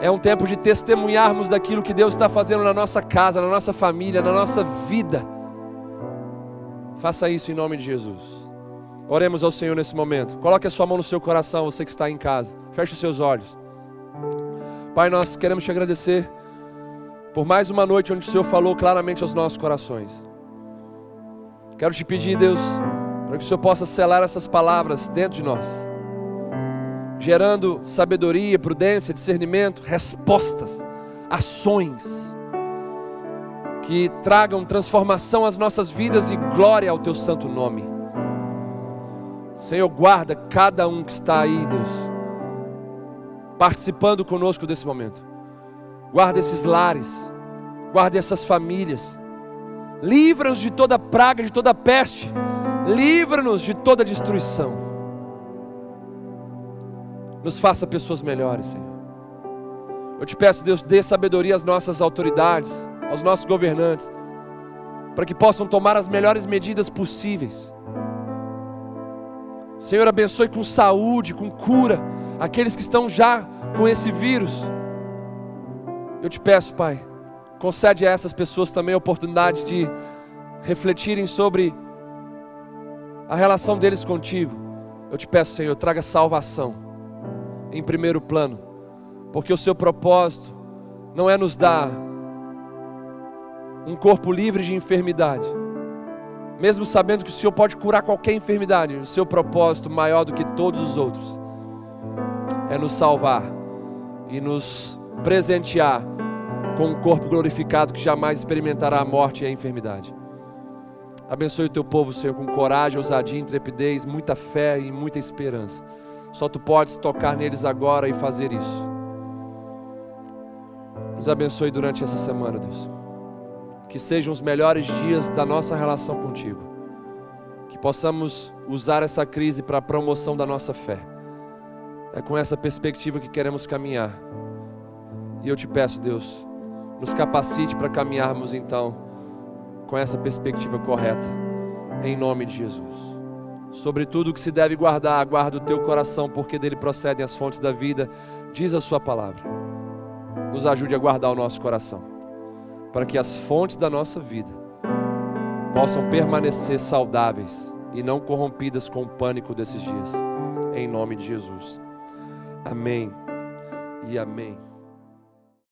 É um tempo de testemunharmos daquilo que Deus está fazendo na nossa casa, na nossa família, na nossa vida. Faça isso em nome de Jesus. Oremos ao Senhor nesse momento. Coloque a sua mão no seu coração, você que está em casa. Feche os seus olhos. Pai, nós queremos te agradecer por mais uma noite onde o Senhor falou claramente aos nossos corações. Quero te pedir, Deus, para que o Senhor possa selar essas palavras dentro de nós, gerando sabedoria, prudência, discernimento, respostas, ações que tragam transformação às nossas vidas e glória ao teu santo nome. Senhor, guarda cada um que está aí, Deus participando conosco desse momento. Guarda esses lares, guarda essas famílias. Livra-nos de toda praga, de toda peste. Livra-nos de toda destruição. Nos faça pessoas melhores, Senhor. Eu te peço, Deus, dê sabedoria às nossas autoridades, aos nossos governantes, para que possam tomar as melhores medidas possíveis. Senhor, abençoe com saúde, com cura aqueles que estão já com esse vírus. Eu te peço, Pai, concede a essas pessoas também a oportunidade de refletirem sobre a relação deles contigo. Eu te peço, Senhor, traga salvação em primeiro plano, porque o seu propósito não é nos dar um corpo livre de enfermidade, mesmo sabendo que o Senhor pode curar qualquer enfermidade, o seu propósito maior do que todos os outros é nos salvar e nos presentear com um corpo glorificado que jamais experimentará a morte e a enfermidade. Abençoe o teu povo, Senhor, com coragem, ousadia, intrepidez, muita fé e muita esperança. Só tu podes tocar neles agora e fazer isso. Nos abençoe durante essa semana, Deus. Que sejam os melhores dias da nossa relação contigo. Que possamos usar essa crise para a promoção da nossa fé é com essa perspectiva que queremos caminhar. E eu te peço, Deus, nos capacite para caminharmos então com essa perspectiva correta, em nome de Jesus. Sobre tudo que se deve guardar, guarda o teu coração, porque dele procedem as fontes da vida, diz a Sua palavra. Nos ajude a guardar o nosso coração, para que as fontes da nossa vida possam permanecer saudáveis e não corrompidas com o pânico desses dias, em nome de Jesus. Amém e amém.